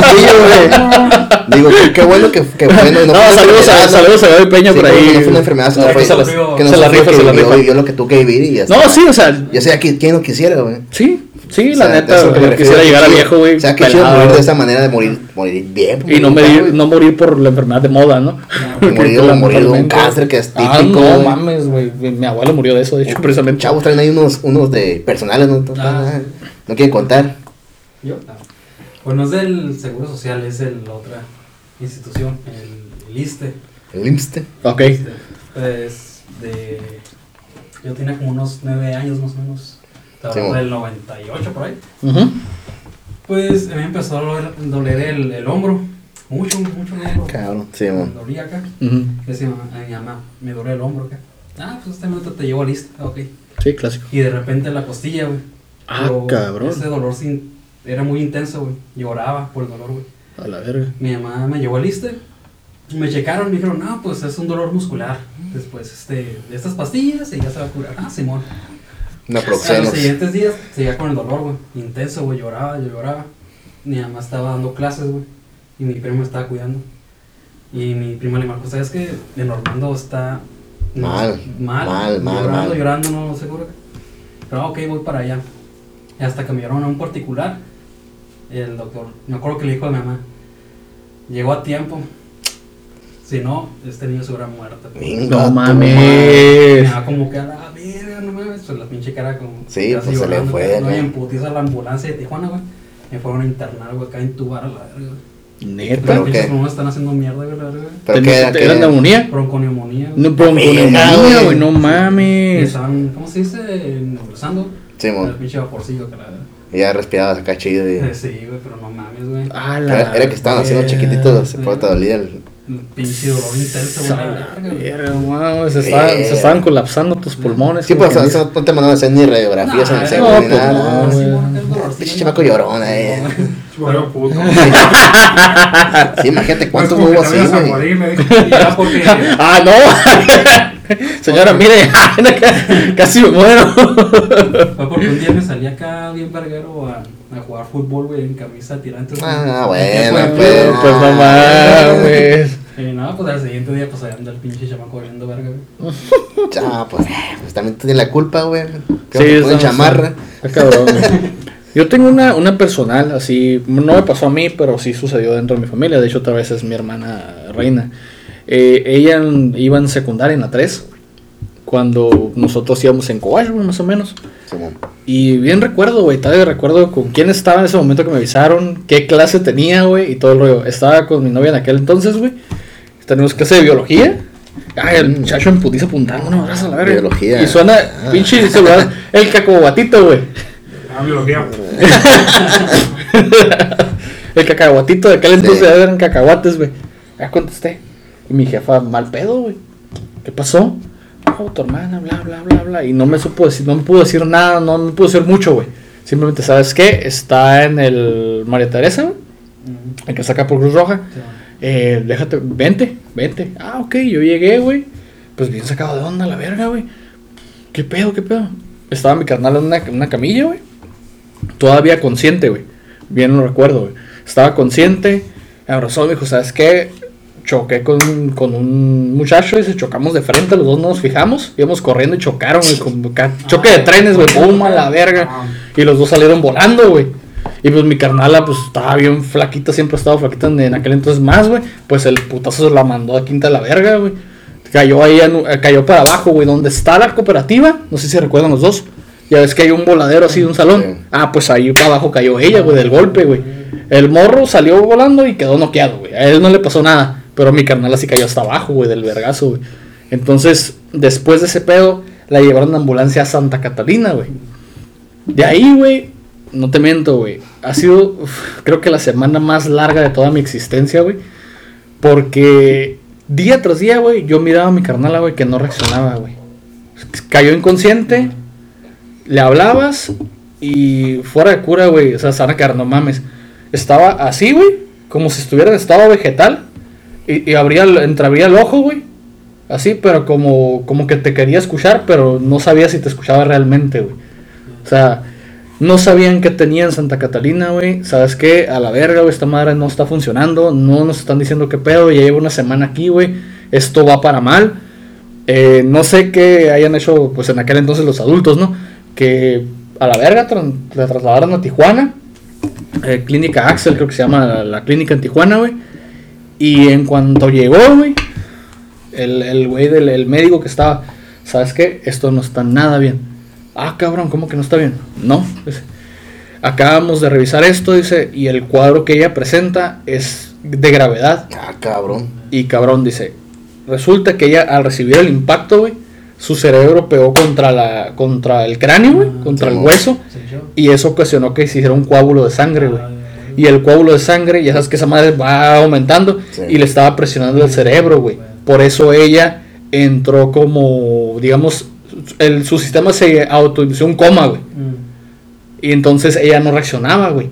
Digo, qué- qué bueno que, que bueno, No, una saludos a, ¿no? saludos a Gaby Peña Sí, por ahí. No fue una enfermedad, sino No, fue que se la- que no se la rifa, que se la rifa. vivió lo que tuvo que vivir y ya está. No, sí, o sea, Ya sea que quien no quisiera, güey. sí, sí, la neta, yo quisiera llegar a viejo, güey. O sea, que chido morir de esa manera, morir, morir bien. Y no, morir, no por la enfermedad de moda, ¿no? Morir de un cáncer que es Ah, típico, no mames, güey. Mi abuelo murió de eso, de hecho, precisamente. Chavos traen ahí unos, unos de personales, ¿no? Ah. No quieren contar. Yo, no. Pues no es del Seguro Social, es de la otra institución, el, el ISSSTE. El IMSSSTE. Ok. Pues de. Yo tenía como unos nueve años más o menos. Estaba del 98 por ahí. Ujú. Pues me empezó a doler, doler el, el hombro. Mucho, mucho el hombro. Cabrón, sí, Me mon. dolía acá. Decía a mi mamá, me duele el hombro acá. Ah, pues este momento te llevo a lista. Ok. Sí, clásico. Y de repente la costilla, güey. Ah, Pero cabrón. Ese dolor sin, era muy intenso, güey. Lloraba por el dolor, güey. A la verga. Mi mamá me llevó al ISSSTE, me checaron, me dijeron, no, pues es un dolor muscular. Después, este, de estas pastillas y ya se va a curar. Ah, Simón. Una A los siguientes días seguía con el dolor, güey. Intenso, güey. Lloraba, yo lloraba. Mi mamá estaba dando clases, güey. Y mi primo me estaba cuidando. Y mi primo le marcó, ¿sabes que De Normando está... no, Mal, mal. mal, mal, Llorando, mal. llorando, no seguro. Pero ah, ok, voy para allá. Y hasta que me llevaron a un particular. El doctor, me acuerdo que le dijo a mi mamá, llegó a tiempo. Si no, este niño se hubiera muerto. No mames. Me da como que a la verga, no mames. Pues la pinche cara como. Sí, pues, se le fue. ¿no? Y en putiza la ambulancia de Tijuana, güey. Me fueron a internar, güey, acá a intubar a la verga. güey. Neta. Pero qué? pulmones están haciendo mierda, güey, la verga. güey. ¿Pero qué era? ¿Era ¿Qué? neumonía? Bronconeumonía. güey. No, bronconeumonía, Verga, güey, no mames. Estaban, ¿cómo se dice? Nebulizando. Sí, El mon. pinche vaporcillo que la verga. Ya respirabas acá chido. Y... Sí, güey, pero no mames, güey. A Era, era que estaban haciendo chiquititos, se te dolía el... El pinche dolor intenso, güey. Se, estaban, se estaban colapsando tus pulmones. Sí, pues, o sea, no te mandaban a hacer ni radiografías en el Nah, seguro no, ni pues, nada. eh. Chivolo puto. Sí, imagínate cuántos No hubo que así, güey. porque. Ah, no. Señora, mire, casi me muero. Fue porque un día me salí acá bien verguero a, a jugar fútbol, güey, en camisa tirantes. Ah, bueno, fue, pues. Pues no mames. Y nada, pues al siguiente día, pues allá anda el pinche chamaco viendo verga, güey. Ya, pues, eh, pues también tú tienes la culpa, güey. Que Sí, ponen está- chamarra. Está cabrón. güey. Yo tengo una, una personal, así, no me pasó a mí, pero sí sucedió dentro de mi familia. De hecho, otra vez es mi hermana Reina. Eh, ella iba en secundaria, en la 3, cuando nosotros íbamos en güey, más o menos. Y bien recuerdo, güey, todavía recuerdo con quién estaba en ese momento que me avisaron, qué clase tenía, güey, y todo el rollo. Estaba con mi novia en aquel entonces, güey. Tenemos clase de biología. Ay, el Mm. muchacho en putiza apuntando una abrazo a la verga. Biología. Y suena, Ah. pinche celular, el cacahuatito, güey. Ah, biología. el cacahuatito de aquel Sí. entonces eran cacahuates, güey. Ya contesté. Y mi jefa, mal pedo, güey. ¿Qué pasó? No, tu hermana, bla, bla, bla, bla. Y no me supo decir, no me pudo decir nada, no me pudo decir mucho, güey. Simplemente, ¿sabes qué? Está en el María Teresa, güey. El que saca por Cruz Roja. Sí, Eh, déjate, vente, vente. Ah, ok, yo llegué, güey. Pues bien sacado de onda la verga, güey. ¿Qué pedo, qué pedo? Estaba mi carnal en una, en una camilla, güey. Todavía consciente, güey. Bien lo recuerdo, güey. Estaba consciente. Me abrazó, me dijo, ¿sabes qué? Choqué con, con un muchacho y se chocamos de frente, los dos no nos fijamos. Íbamos corriendo y chocaron, güey. Choque de trenes, güey. Pum, a la verga. Y los dos salieron volando, güey. Y pues mi carnala, pues estaba bien flaquita, siempre ha estado flaquita en, en aquel entonces más, güey. Pues el putazo se la mandó a quinta de la verga, güey. Cayó ahí, eh, cayó para abajo, güey, donde está la cooperativa. No sé si recuerdan los dos. Ya ves que hay un voladero así de un salón. Sí. Ah, pues ahí para abajo cayó ella, güey, del golpe, güey. El morro salió volando y quedó noqueado, güey. A él no le pasó nada. Pero mi carnal así cayó hasta abajo, güey, del vergazo, güey. Entonces, después de ese pedo, la llevaron en ambulancia a Santa Catalina, güey. De ahí, güey, no te miento, güey. Ha sido, uf, creo que la semana más larga de toda mi existencia, güey. Porque día tras día, güey, yo miraba a mi carnala, güey, que no reaccionaba, güey. Cayó inconsciente, le hablabas y fuera de cura, güey. O sea, se van a quedar, no mames. Estaba así, güey, como si estuviera en estado vegetal. Y, y abría, entreabría el ojo, güey. Así, pero como, como que te quería escuchar, pero no sabía si te escuchaba realmente, güey. O sea, no sabían qué tenía en Santa Catalina, güey. ¿Sabes qué? A la verga, güey, esta madre no está funcionando. No nos están diciendo qué pedo. Ya llevo una semana aquí, güey. Esto va para mal. Eh, no sé qué hayan hecho, pues en aquel entonces los adultos, ¿no? Que a la verga la trasladaron a Tijuana. Eh, clínica Axel, creo que se llama la, la clínica en Tijuana, güey. Y en cuanto llegó, güey, el, el güey del el médico que estaba, ¿sabes qué? Esto no está nada bien. Ah, cabrón, ¿cómo que no está bien? No, acabamos de revisar esto, dice, y el cuadro que ella presenta es de gravedad. Ah, cabrón. Y cabrón, dice, resulta que ella al recibir el impacto, güey, su cerebro pegó contra, la, contra el cráneo, güey, Ah, contra el hueso, y eso ocasionó que se hiciera un coágulo de sangre, güey. Ah, Y el coágulo de sangre, ya sabes que esa madre va aumentando Sí. y le estaba presionando el cerebro, güey. Por eso ella entró como, digamos, el, su sistema se autoindució un coma, güey. Mm. Y entonces ella no reaccionaba, güey.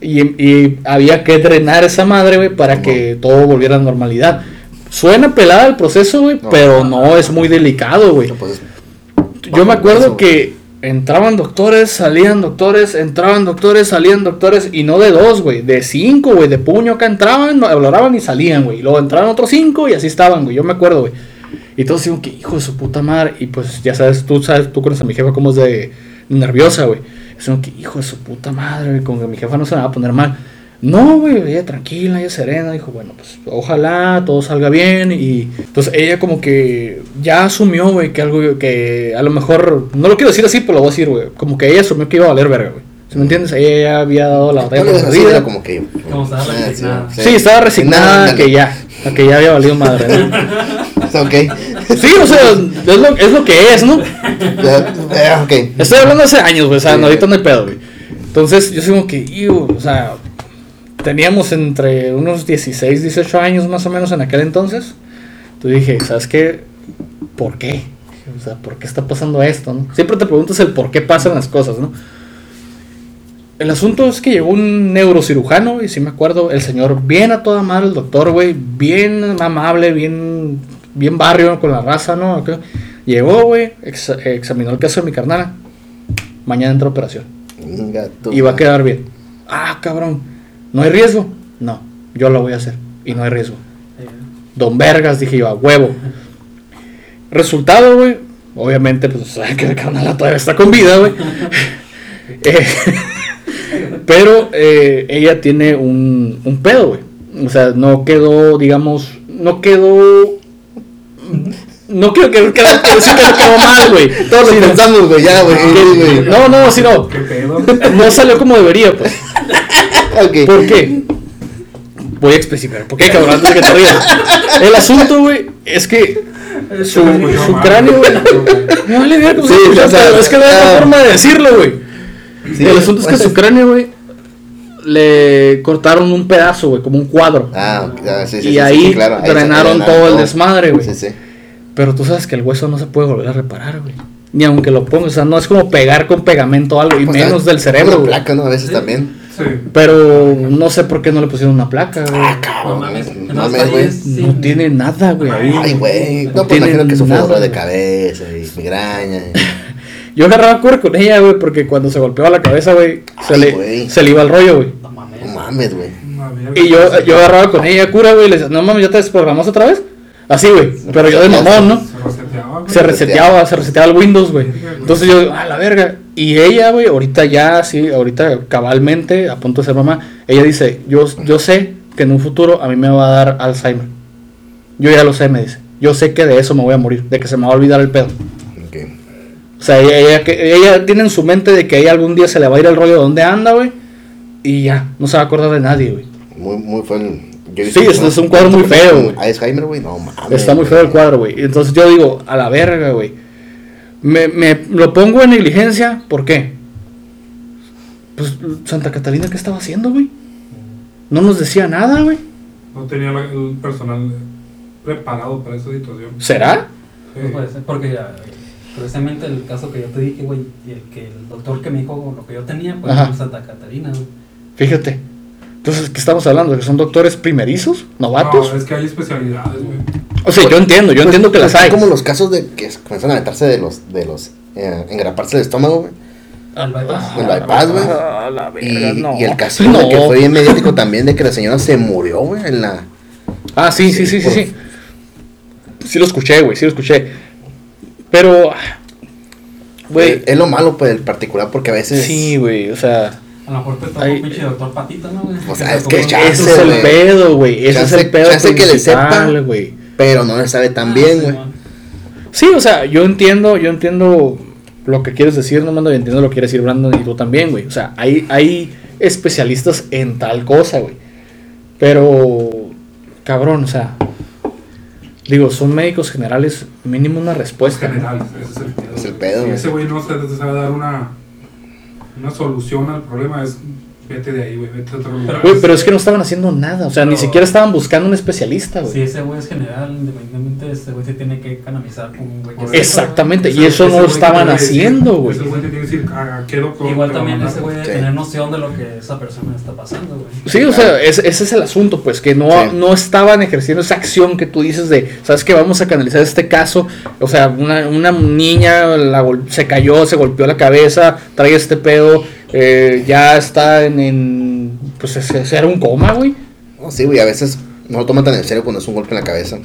Y, y había que drenar esa madre, güey, para que todo volviera a la normalidad. Suena pelada el proceso, güey, No. pero no es muy delicado, güey. Pues, Yo me acuerdo que entraban doctores, salían doctores, entraban doctores, salían doctores, y no de dos, güey, de cinco, güey, de puño acá entraban, hablaban y salían, güey. Luego entraban otros cinco y así estaban, güey. Yo me acuerdo, güey. Y todos digo que hijo de su puta madre. Y pues ya sabes, tú sabes, tú conoces a mi jefa como es de nerviosa, güey. Como que hijo de su puta madre, güey, con que mi jefa no se me va a poner mal. No, güey, ella tranquila, ella serena, dijo, bueno, pues ojalá todo salga bien y entonces ella como que ya asumió, güey, que algo que a lo mejor, no lo quiero decir así, pero lo voy a decir, güey, como que ella asumió que iba a valer verga, güey. ¿Sí me entiendes? Ella ya había dado la batalla por era como que. Como estaba resignada. sí, Sí, estaba resignada Nada, que ya, a que ya había valido madre, ¿no? Está ok. Sí, o sea, es lo, es lo que es, ¿no? Ok. Estoy hablando hace años, güey, o sea, Sí. no, ahorita no hay pedo, güey. Entonces, yo sigo que, iu, o sea, teníamos entre unos 16, 18 años más o menos en aquel entonces. Entonces dije, ¿sabes qué? ¿Por qué? O sea, ¿por qué está pasando esto, no? Siempre te preguntas el por qué pasan las cosas, ¿no? El asunto es que llegó un neurocirujano, y sí me acuerdo, el señor bien a toda madre, el doctor, güey, bien amable, bien, bien barrio con la raza, ¿no? Llegó, güey, ex- examinó el caso de mi carnala. Mañana entra a operación. Y va a quedar bien. Ah, cabrón. ¿No hay riesgo? No, yo lo voy a hacer. Y no hay riesgo. Don Vergas, dije yo, a huevo. Resultado, güey. Obviamente, pues, saben que el carnal todavía está con vida, güey. Eh, pero eh, ella tiene un, un pedo, güey. O sea, no quedó, digamos, no quedó. No quiero que, que, que decir que no quedó mal, güey. Todos lo pensamos, güey, ya, güey. No, no, sí, no. ¿Qué pedo? No salió como debería, pues. Ok. ¿Por qué? Voy a especificar. ¿Por qué, cabrón? Antes de que te rías. El asunto, güey, es que su, su cráneo, güey. Me vale ver cómo Sí, se escucha, o sea, pero es que no hay otra ah. forma de decirlo, güey. Sí, el asunto es que su cráneo, güey, le cortaron un pedazo, güey, como un cuadro. Ah, ok, ah, sí, sí, y sí, ahí sí, claro, drenaron drena todo el desmadre, güey. Sí, sí. Pero tú sabes que el hueso no se puede volver a reparar, güey. Ni aunque lo pongas, o sea, no es como pegar con pegamento o algo, y Pues, menos ah, del cerebro, güey. placa, ¿no? A veces Sí. también. Sí. Pero no sé por qué no le pusieron una placa, güey. Ah, No mames, No mames, güey. sí. No tiene nada, güey. Ay, güey. No, pues tiene imagino que nada, dolor de cabeza y migraña. Yo agarraba cura con ella, güey, porque cuando se golpeaba la cabeza, güey, se, le, güey. se le iba el rollo, güey. No mames. No mames, güey. Y yo, yo agarraba con ella cura, güey, y le decía, no mames, ¿ya te desprogramás otra vez? Así, güey. Pero yo de mamón, ¿no? Se reseteaba, güey. Se reseteaba, se reseteaba el Windows, güey. Entonces yo, a la verga. Y ella, güey, ahorita ya, sí, ahorita cabalmente, a punto de ser mamá, ella dice, yo, yo sé que en un futuro a mí me va a dar Alzheimer. Yo ya lo sé, me dice. Yo sé que de eso me voy a morir, de que se me va a olvidar el pedo. O sea, ella, ella, que- ella tiene en su mente de que ella algún día se le va a ir el rollo de donde anda, güey. Y ya, no se va a acordar de nadie, güey. Muy, muy he Sí, es- es un cuadro muy feo, güey. Alzheimer, güey. No mames. Está muy feo el cuadro, güey. Entonces yo digo, a la verga, güey. Me, me lo pongo en negligencia, ¿por qué? Pues Santa Catalina, ¿qué estaba haciendo, güey? No nos decía nada, güey. No tenía el personal preparado para esa situación. ¿Será? Sí. No puede ser, porque ya. Precisamente el caso que yo te dije, güey, y el que el doctor que me dijo lo que yo tenía, pues Ajá. Santa Catarina, güey. Fíjate. Entonces, ¿qué estamos hablando? ¿Que son doctores primerizos? ¿Novatos? No, es que hay especialidades, güey. O sea, yo entiendo, yo Pues, entiendo que pues, las hay. como los casos de que comienzan a aventarse de los, de los, eh, engraparse el estómago, güey. El bypass. El bypass, güey. Ah, la Y, verga, no. y el caso No. de que fue bien mediático también de que la señora se murió, güey, en la... Ah, sí, sí, sí, sí, sí. Sí lo escuché, güey, sí lo escuché. Pero, ah, güey, Es lo malo, pues, del particular, porque a veces... sí, güey, o sea, A lo mejor te un pinche doctor patita, ¿no, güey? o sea, te es que ya es el pedo, güey. Ese es el pedo chance que le sepa. güey. Pero no le sabe tan Ah, bien, güey. Sí, o sea, yo entiendo, yo entiendo lo que quieres decir, no mando, y entiendo lo que quieres decir Brandon y tú también, güey. O sea, hay, hay especialistas en tal cosa, güey. Pero, cabrón, o sea, digo, son médicos generales, mínimo una respuesta. ¿no? general, ese es el pedo. Es el pedo, ese güey no se te sabe dar una, una solución al problema, es vete de ahí, güey, vete a otro lugar. Güey, pero es que no estaban haciendo nada, o sea, ni siquiera estaban buscando un especialista, güey. Si ese güey es general, independientemente, ese güey se tiene que canalizar con un güey que Exactamente, y eso no lo estaban que haciendo, güey. Ese güey te tiene que decir a, a qué doctor. Igual también ese güey debe Sí. tener noción de lo que esa persona está pasando, güey. Sí, o sea, ese, ese es el asunto, pues, que no, Sí. no estaban ejerciendo esa acción que tú dices de, ¿sabes que Vamos a canalizar este caso. O sea, una, una niña la gol- se cayó, se golpeó la cabeza, trae este pedo, eh, ya está en, en pues, ese ese era un coma, güey. No, sí, güey, a veces no lo toman tan en serio cuando es un golpe en la cabeza.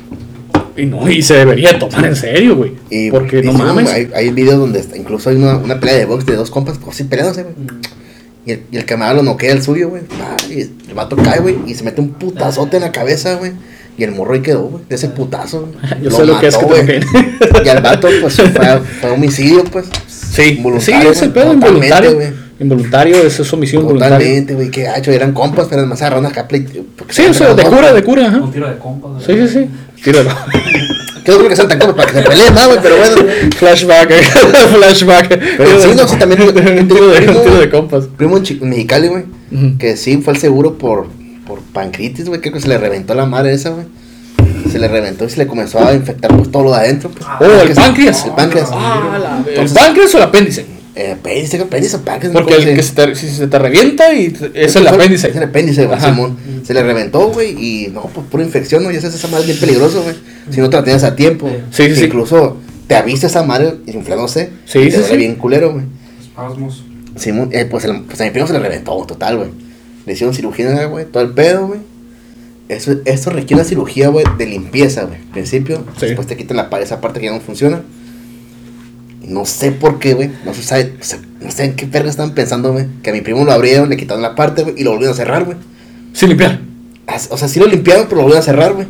Y no, y se debería tomar en serio, güey. Y, Porque y no sí, mames. Hay, hay videos donde está- incluso hay una, una pelea de box de dos compas, pues sí, peleándose, güey. Mm. Y el, y el camarada lo noquea el suyo, güey. Ah, Y el vato cae, güey, y se mete un putazote en la cabeza, güey. Y el morro ahí quedó, güey, de ese putazo. güey. Yo sé lo que es que te. Y al vato, pues, fue, fue homicidio, pues. Sí, sí, Involuntario, es el güey, pedo involuntario. Involuntario, eso es omisión voluntaria. Totalmente, güey, qué gacho. Eran compas, pero además agarraron acá. play- porque Sí, se o sea, de cura, de cura, ajá. Un tiro de compas. Sí, sí, sí. Tíralo. Que no creo que sean tan compas para que se peleen más, güey, pero bueno. Flashback, flashback. Pero sí, no, sí, también- un tiro de, un tiro de compas. Primo Mexicali, güey. Que sí, fue al seguro por, por pancreatis, güey. Creo que se le reventó la madre esa, güey. Se le reventó y se le comenzó a infectar pues, todo lo de adentro. Pues. Oh, el Que se- páncreas. El páncreas. Ah. ¿El páncreas o el apéndice? Eh, apéndice, apéndice, apéndice. Porque el que se te, si se te revienta y es el apéndice. Es el apéndice, güey. Simón. Se le reventó, güey, y no, pues pura infección, ¿no? Ya sabes, esa madre es bien peligroso, güey. Si no te la tienes a tiempo. Sí, sí, Que sí. Incluso te avisa esa madre inflándose. Sí, y sí, te duele bien culero, güey. Espasmos. Simón, eh, pues, el- pues a mi primo se le reventó, total, güey. Le hicieron cirugía, güey, todo el pedo, güey. Eso, esto requiere una cirugía, güey, de limpieza, güey. Al principio, Sí. después te quitan la, esa parte que ya no funciona. No sé por qué, güey. No se sabe, o sea, no sé en qué verga estaban pensando, güey. Que a mi primo lo abrieron, le quitaron la parte, güey, y lo volvieron a cerrar, güey. Sin limpiar. O sea, sí lo limpiaron, pero lo volvieron a cerrar, güey.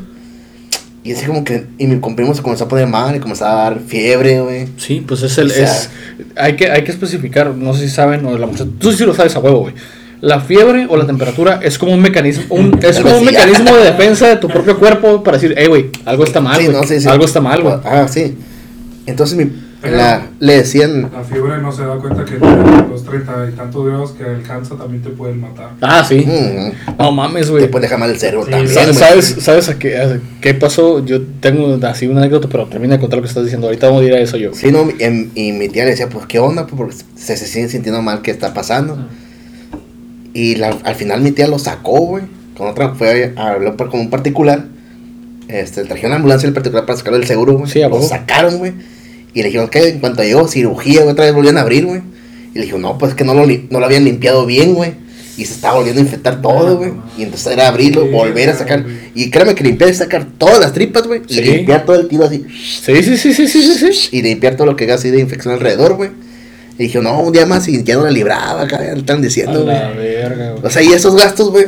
Y así como que, y mi primo se comenzó a poner mal, y comenzó a dar fiebre, güey. Sí, pues es el. O sea- es, hay, que, hay que especificar, no sé si saben, o la muchacha. Tú sí lo sabes a huevo, güey. La fiebre o la temperatura es como un mecanismo, un, es como un mecanismo de defensa de tu propio cuerpo para decir, hey, güey, algo está mal, Sí, no, sí, sí. Algo está mal, güey. Ah, sí. Entonces mi, la, le decían, La fiebre no se da cuenta que los treinta y tantos grados que alcanza también te pueden matar. Ah, sí. mm, No mames, güey. te puede dejar mal el cerebro Sí, también, ¿Sabes, sabes, a, qué, a qué pasó? Yo tengo así una anécdota, pero termina de contar lo que estás diciendo. Ahorita vamos a ir a eso yo. Sí, no, em- y mi tía le decía, pues, ¿qué onda? Pues, porque se, se sigue sintiendo mal, ¿qué está pasando? Y la- al final mi tía lo sacó, güey. Con otra, fue a hablar por- con un particular. Este, trajeron una ambulancia el particular para sacarlo del seguro, güey. Sí, a lo sacaron, güey. Y le dijeron que en cuanto llegó cirugía, güey, otra vez volvían a abrir, güey. Y le dijo, no, pues es que no lo, no lo habían limpiado bien, güey. Y se estaba volviendo a infectar todo, güey. Y entonces era abrirlo, Sí, volver a sacar. güey. Y créeme que limpiar es sacar todas las tripas, güey. Y Sí. limpiar todo el tiro así. Sí, sí, sí, sí, sí, sí. sí. Y limpiar todo lo que haga así de infección alrededor, güey. Y dije, no, un día más y ya no la libraba, acá están A diciendo, güey. la verga, güey. O sea, y esos gastos, güey,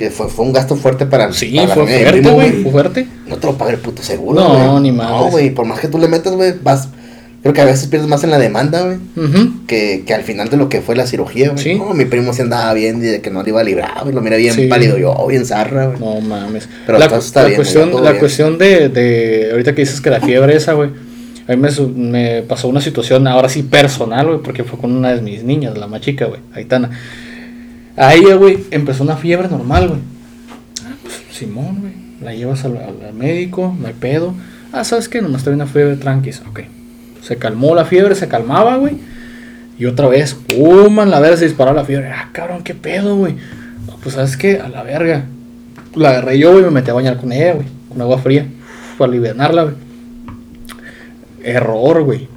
que fue, fue un gasto fuerte para, Sí, para fue fuerte, güey. Fue fuerte. No te lo paga el puto seguro, No, güey. ni madres. No, güey, por más que tú le metas, güey, vas. Creo que a veces pierdes más en la demanda, güey, Ujú. que, que al final de lo que fue la cirugía, güey. Sí. No, mi primo sí andaba bien y de que no le iba a librar, güey. Lo mira bien Sí. pálido yo, bien zarra, güey. No mames. Pero la, está la bien, cuestión, la bien. cuestión de, de. Ahorita que dices que la fiebre esa, güey. A mí me, me pasó una situación ahora sí personal, güey, porque fue con una de mis niñas, la más chica, güey, Aitana. A ella, güey, empezó una fiebre normal, güey. Ah, pues, Simón, güey. La llevas al, médico, no hay pedo. Ah, ¿sabes qué? Nomás trae una fiebre tranquis. Ok. Se calmó la fiebre, se calmaba, güey. Y otra vez, pum, a la verga se disparó la fiebre. Ah, cabrón, qué pedo, güey. Pues, ¿sabes qué? A la verga. La agarré yo, güey, me metí a bañar con ella, güey. Con agua fría. Para aliviarla, güey. Error, güey.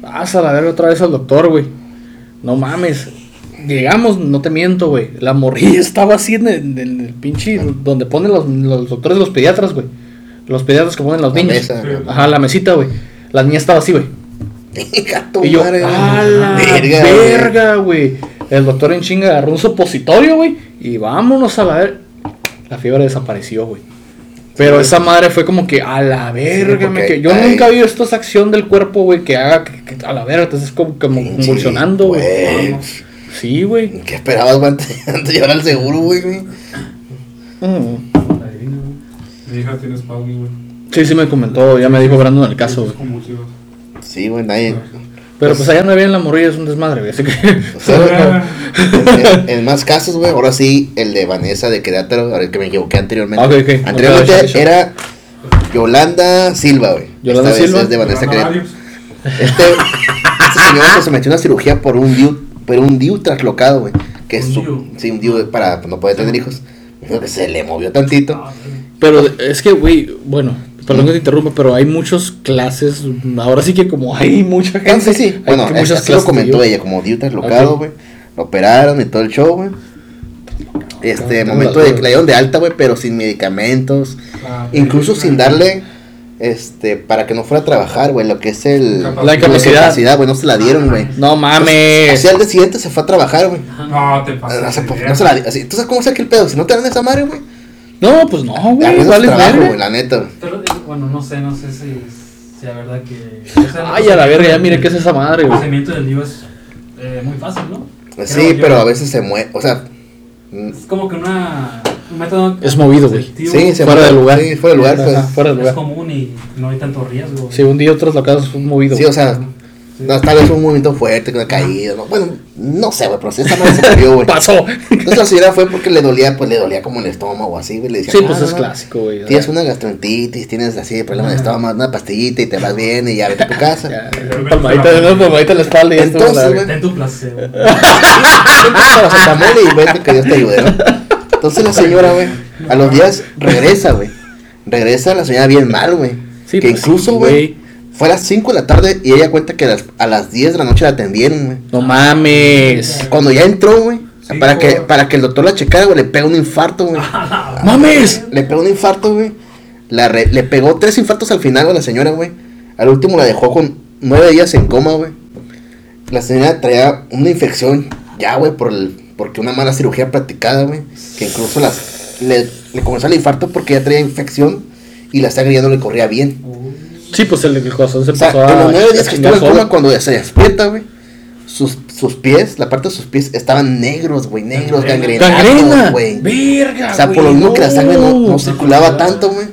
Vas a la verga otra vez al doctor, güey. No mames. Llegamos, no te miento, güey. La morrilla estaba así en el, en el pinche. Donde ponen los, los doctores los pediatras, güey. Los pediatras que ponen los La niños. Ajá, la mesita, güey. La niña estaba así, güey. Y yo, madre, a la Verga, güey. verga, güey. El doctor en chinga agarró un supositorio, güey. Y vámonos a la ver. La fiebre desapareció, güey. Pero esa madre fue como que a la verga, me que yo ay. nunca visto esa acción del cuerpo, güey, que haga que, que a la verga, entonces es como, como convulsionando, güey. Sí, güey. ¿Qué esperabas, güey? Antes antes de llevar al seguro, güey, güey. Mm. Adivina, güey. Mi hija tiene güey. Sí, sí me comentó, ya me dijo Brandon el caso, güey. Convulsivos. Sí, güey, nadie. Pero pues allá no había en la morrilla, es un desmadre, güey. Así que. O sea, en, en- en más casos, güey, ahora sí, el de Vanessa de Querétaro, ahora que me equivoqué anteriormente. Ah, ok, ok. Anteriormente era Yolanda Silva, güey. Yolanda Esta vez Silva. es de Vanessa Querétaro. Este, este señor pues, se metió en una cirugía por un DIU, por un DIU traslocado, güey. Que es Un su, DIU. sí, un DIU para no poder tener hijos. Que se le movió tantito. Ah. Pero es que, güey, bueno, perdón que te interrumpa, pero hay muchas clases. Ahora sí que como hay mucha Ah, gente. sí, sí. hay Bueno, muchas así lo clases de comentó ella, como DIU traslocado, güey. Lo operaron y todo el show, güey. Este, momento de que la dieron de alta, güey, pero sin medicamentos. Ah, Incluso sin darle, este, para que no fuera a trabajar, güey, lo que es el... La incapacidad. güey, no se la dieron, güey. No mames. Así al día siguiente se fue a trabajar, güey. No, te pasas. No, se- no se la di- así, ¿Tú sabes cómo se el pedo? Si no te dan esa madre, güey. No, pues no, güey. Vale, güey, la neta. güey. Eh, bueno, no sé, no sé si sea verdad que. Ay, a la verga, ya mire qué es esa madre, El güey. procedimiento del lío es eh, muy fácil, ¿no? Pues Creo Sí, yo. pero a veces se mueve, o sea... Es como que una, un método. Es movido, güey. Sí, se Fuera de lugar. Sí, fuera de lugar, pues. fuera de Es lugar. común y no hay tanto riesgo. Sí, un día otros locados fue movido. Sí, o sea, Sí. no, tal vez un movimiento fuerte, una caída, ¿no? Bueno, no sé, güey, pero si esa madre se movió, güey. Pasó. Entonces la señora fue porque le dolía, pues le dolía como el estómago o así, güey. Le decía, Sí, "No, pues es no, clásico, güey. Tienes una gastroenteritis, tienes así problema de estómago, una pastillita y te vas bien y ya vete a tu casa. Ya, Palmadita, una palmadita en la espalda y esto. Entonces, la- güey. Ten tu placebo. paracetamol y vete que Dios te ayude, ¿no? Entonces la señora, güey, a los días regresa, güey. Regresa la señora bien mal, güey. Sí, que pues, incluso, sí, güey, fue a las 5 de la tarde y ella cuenta que a las, a las 10 de la noche la atendieron, güey. No mames. Cuando ya entró, güey, Sí, para, que, güey. para que el doctor la checara, güey, le pega un infarto, güey. ¡Mames! Le pegó un infarto, güey. Le pegó tres infartos al final a la señora, güey. Al último la dejó con nueve días en coma, güey. La señora traía una infección ya, güey, por el, porque una mala cirugía practicada, güey. Que incluso las, le, le comenzó el infarto porque ya traía infección y la sangre ya no le corría bien. Sí, pues el, el corazón se O sea, empezó en a. los nueve días que estuvo en coma, cuando ya se despierta, güey, sus, sus pies, la parte de sus pies estaban negros, güey, negros, Gangrena. gangrenados, ¡Gangrena! güey. ¡Verga! O sea, por lo mismo que la sangre no, no no. circulaba tanto, güey.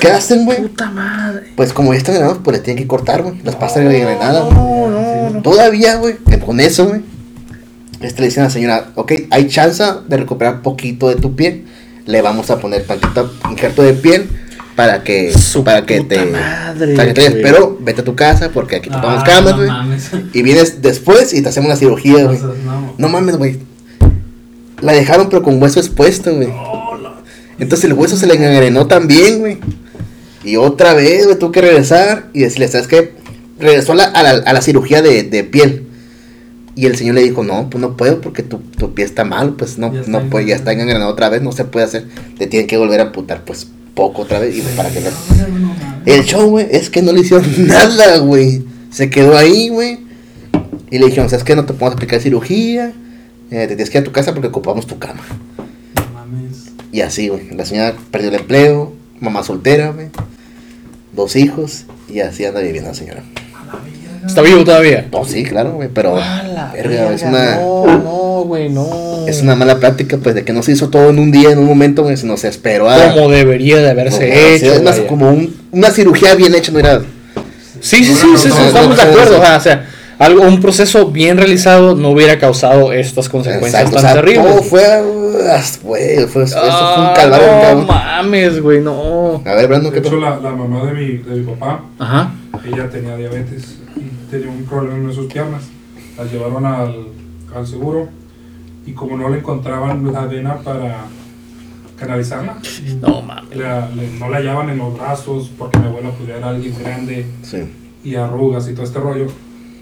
¿Qué hacen, güey? Puta madre. Pues como ya están granados, pues le tienen que cortar, güey. Las pastas granadas, güey. No, no, no. Todavía, güey, con eso, güey. Este le dicen a la señora, ok, hay chance de recuperar poquito de tu piel. Le vamos a poner tantito injerto de piel para que, Su para que te, madre, para que te pero vete a tu casa porque aquí te Ah, tomamos camas, no güey. mames. y vienes después y te hacemos una cirugía, güey. No. No mames, güey. La dejaron pero con hueso expuesto, güey. Entonces el hueso se le engangrenó también, güey. Y otra vez, güey, tuvo que regresar y decirle, ¿sabes qué? Regresó a la, a la, a la cirugía de, de piel. Y el señor le dijo, no, pues no puedo porque tu, tu pie está mal, pues no, Ya no puede, ya está engangrenado. engangrenado otra vez, no se puede hacer. Te tienen que volver a amputar, pues poco otra vez y para que no. El show, güey, es que no le hicieron nada, güey. Se quedó ahí, güey. Y le dijeron, ¿sabes qué? No te podemos aplicar cirugía. eh, te tienes que ir a tu casa porque ocupamos tu cama. No mames. Y así, güey. La señora perdió el empleo, mamá soltera, güey. Dos hijos. Y así anda viviendo la señora. Está vivo todavía. No, sí, claro, güey. Pero A la verga, es una- No, no, güey, no. es una mala práctica, pues, de que no se hizo todo en un día, en un momento, güey, sino se esperó a... Como debería de haberse hecho. es más, vaya. como un- una cirugía bien hecha, no era... Sí, sí, sí, estamos de acuerdo. O sea, algo, un proceso bien realizado no hubiera causado estas consecuencias Exacto, o tan sea, terribles. todo fue, güey, fue, eso fue un Ah, calvario, no cabrón. mames, güey, no. A ver, Brandon, De ¿qué hecho, la, la mamá de mi, de mi papá, Ajá. ella tenía diabetes y tenía un problema en sus piernas. La llevaron al, al seguro y como no le encontraban la vena para canalizarla, No mames. la- le- no la hallaban en los brazos porque mi abuela pues, era alguien grande Sí. y arrugas y todo este rollo.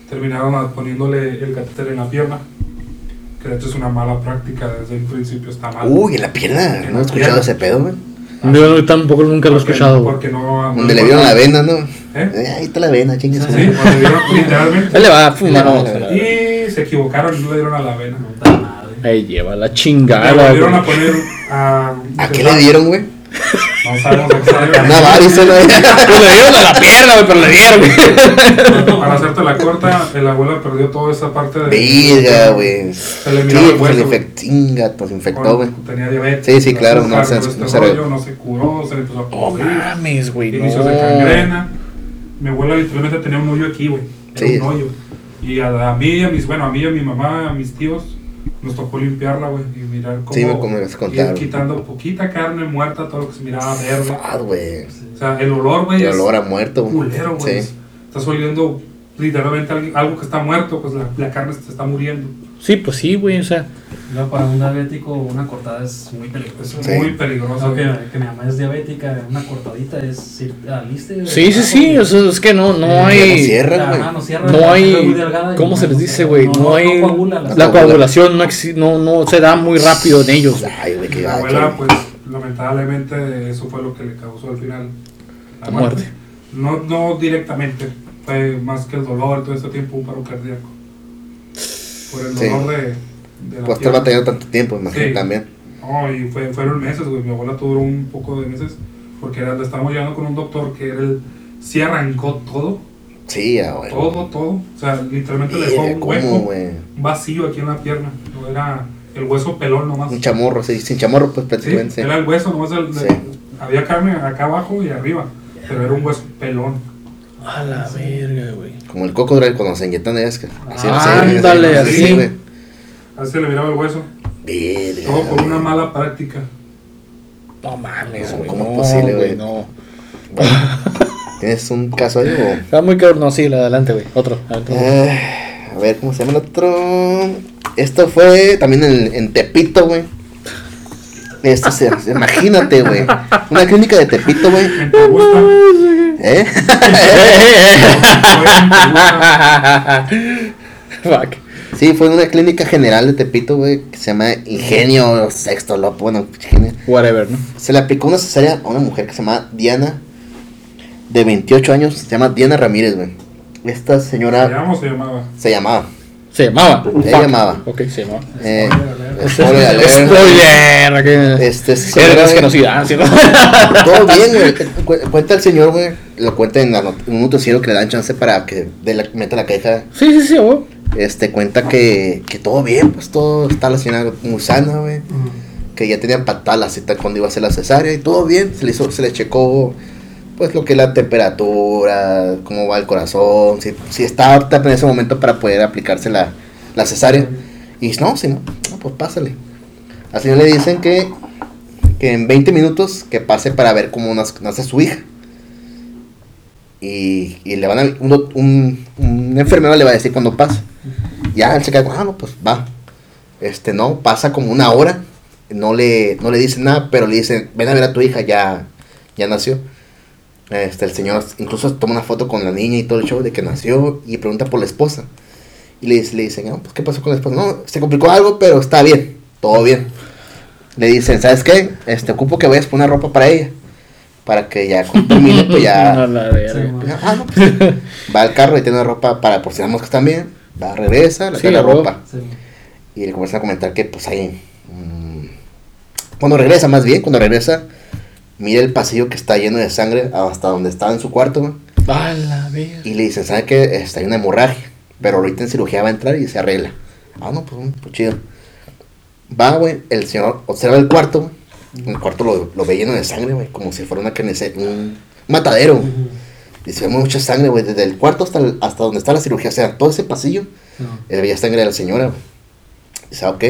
Terminaron poniéndole el catéter en la pierna, que de hecho es una mala práctica, desde el principio está mal. Uy, en la pierna, En no he escuchado pierna. ese pedo, güey. Yo tampoco nunca lo he escuchado. Porque no, Donde le vieron la vena, ¿no? ¿Eh? Eh, ahí está la vena, chingue su Sí, le dieron literalmente. Él le va a fumar. No, Y se equivocaron y no le dieron a la vena. Puta madre. Ey, lleva la Le chingada. volvieron a güey. poner a. ¿A qué le dieron, güey? No sabemos a qué varice, ¿no? Pues le dieron a la pierna, güey, pero le dieron, güey. Para hacerte la corta, el abuelo perdió toda esa parte de. Verga, güey. Se le Sí, miraba el pues se le hueso. infectó, chinga, pues se infectó, güey. Tenía diabetes. Sí, sí, claro, no se- este no se- rollo, no se curó, se le empezó a podrir. mames, güey, Inicios no. de gangrena. Mi abuela literalmente tenía un hoyo aquí, güey. Era Sí. un hoyo. Y a, a mí, y a mis, bueno, a mí, y a mi mamá, a mis tíos, nos tocó limpiarla, güey. Y mirar cómo Sí, me- quitando poquita carne muerta, todo lo que se miraba verde. Ah, güey. O sea, el olor, güey, El olor a muerto, culero, güey. Sí. Estás oliendo literalmente algo que está muerto, pues la, la carne se está muriendo. Sí, pues sí, güey, o sea. Para un diabético, una cortada es muy Es peligrosa. Sí. muy peligroso. Aunque que mi mamá es diabética, una cortadita es ir al liste. Sí, sí, sí, o sea, es que no, no Eh, No hay. cierran, güey. Ajá, no cierra, No la hay. ¿Cómo se les dice, güey? no- No no hay. coagula la La coagulación no, exi- no, no se da muy rápido en ellos. Ay, güey, qué Mi gacho. abuela, pues, lamentablemente, eso fue lo que le causó al final La muerte. No, no directamente, fue más que el dolor, todo este tiempo un paro cardíaco. Por el Sí. dolor de, de la Pues estar batallando tanto tiempo, imagino Sí. también. No, y fue, fueron meses, güey. Mi abuela duró un poco de meses porque era, le estábamos llevando con un doctor que era el. Sí arrancó todo, Sí, ah, güey. todo, todo. O sea, literalmente le dejó un ¿Cómo, hueco, vacío aquí en la pierna. No era el hueso pelón nomás. Un chamorro, sí, sin chamorro, pues Sí, prácticamente. sí. era el hueso nomás. el- Sí. Había carne acá abajo y arriba, pero era un hueso pelón. A la verga, güey. Como el cocodrilo cuando se inyectan es que. Así, Ah, así, ándale, así, así. güey. Así se le miraba el hueso. Verga, Todo por una mala práctica. No mames, No, güey. ¿cómo no, es posible, güey? No. Bueno, ¿Tienes un caso ahí o.? Está muy cabrón. No, sí, adelante, güey. Otro. adelante. Eh, a ver, ¿cómo se llama el otro? Esto fue también en, en Tepito, güey. Esto se, imagínate, güey. Una clínica de Tepito, güey. ¿Eh? Fuck. Sí, fue en una clínica general de Tepito, güey, que se llama Ingenio Sexto Lopo, bueno, Ingenio. Whatever, ¿no? Se le aplicó una cesárea a una mujer que se llama Diana, de 28 años, se llama Diana Ramírez, güey. Esta ¿Se señora llama o se llamaba? se llamaba. Se llamaba. Se llamaba. Ok, se llamaba. Eh, Spoiler alert. spoiler Este, desconocida, ¿sí, no? Todo bien, güey. Cu- Cuenta el señor, güey. Lo cuenta en, un noticiero que le dan chance para que de la, meta la queja. Sí, sí, sí, güey. Este, cuenta que, que todo bien, pues todo está la señora muy sana, güey. Que ya tenían patada la cita cuando iba a hacer la cesárea y todo bien. Se le, hizo, se le checó, pues lo que es la temperatura, cómo va el corazón, si, si está apta en ese momento para poder aplicarse la, la cesárea. Y no, si no, pues pásale. Al señor le dicen que, que en 20 minutos que pase para ver cómo nace, su hija. Y, y le van a, un, un, un enfermero le va a decir cuando pasa. Ya él se queda, ah, no, pues va. Este, no, pasa como una hora. No le, no le dicen nada, pero le dicen, ven a ver a tu hija, ya, ya nació. Este, el señor incluso toma una foto con la niña y todo el show de que nació y pregunta por la esposa. Y le, dice- le dicen, no, pues, ¿qué pasó con la esposa? No, se complicó algo, pero está bien, todo bien. Le dicen, ¿sabes qué? Este, ocupo que vayas por una ropa para ella. Para que ya termine, pues ya... A la verga. Sí, Ah, no, pues, va al carro y tiene ropa para por si las moscas también. Va, regresa, le Sí, la ropa. Sí. Y le comienzan a comentar que pues ahí... mm, cuando regresa, más bien, cuando regresa, mira el pasillo que está lleno de sangre hasta donde estaba en su cuarto, güey. A la verga. Y le dicen, ¿sabe qué? Este, hay una hemorragia. Pero ahorita en cirugía va a entrar y se arregla. Ah, no, pues, pues chido. Va, güey, el señor observa el cuarto, güey. El cuarto lo, lo ve lleno de sangre, güey, como si fuera una un matadero. Y se ve mucha sangre, güey, desde el cuarto hasta, el- hasta donde está la cirugía. O sea, todo ese pasillo, No. eh, veía sangre de la señora, güey. Dice, ah, ok.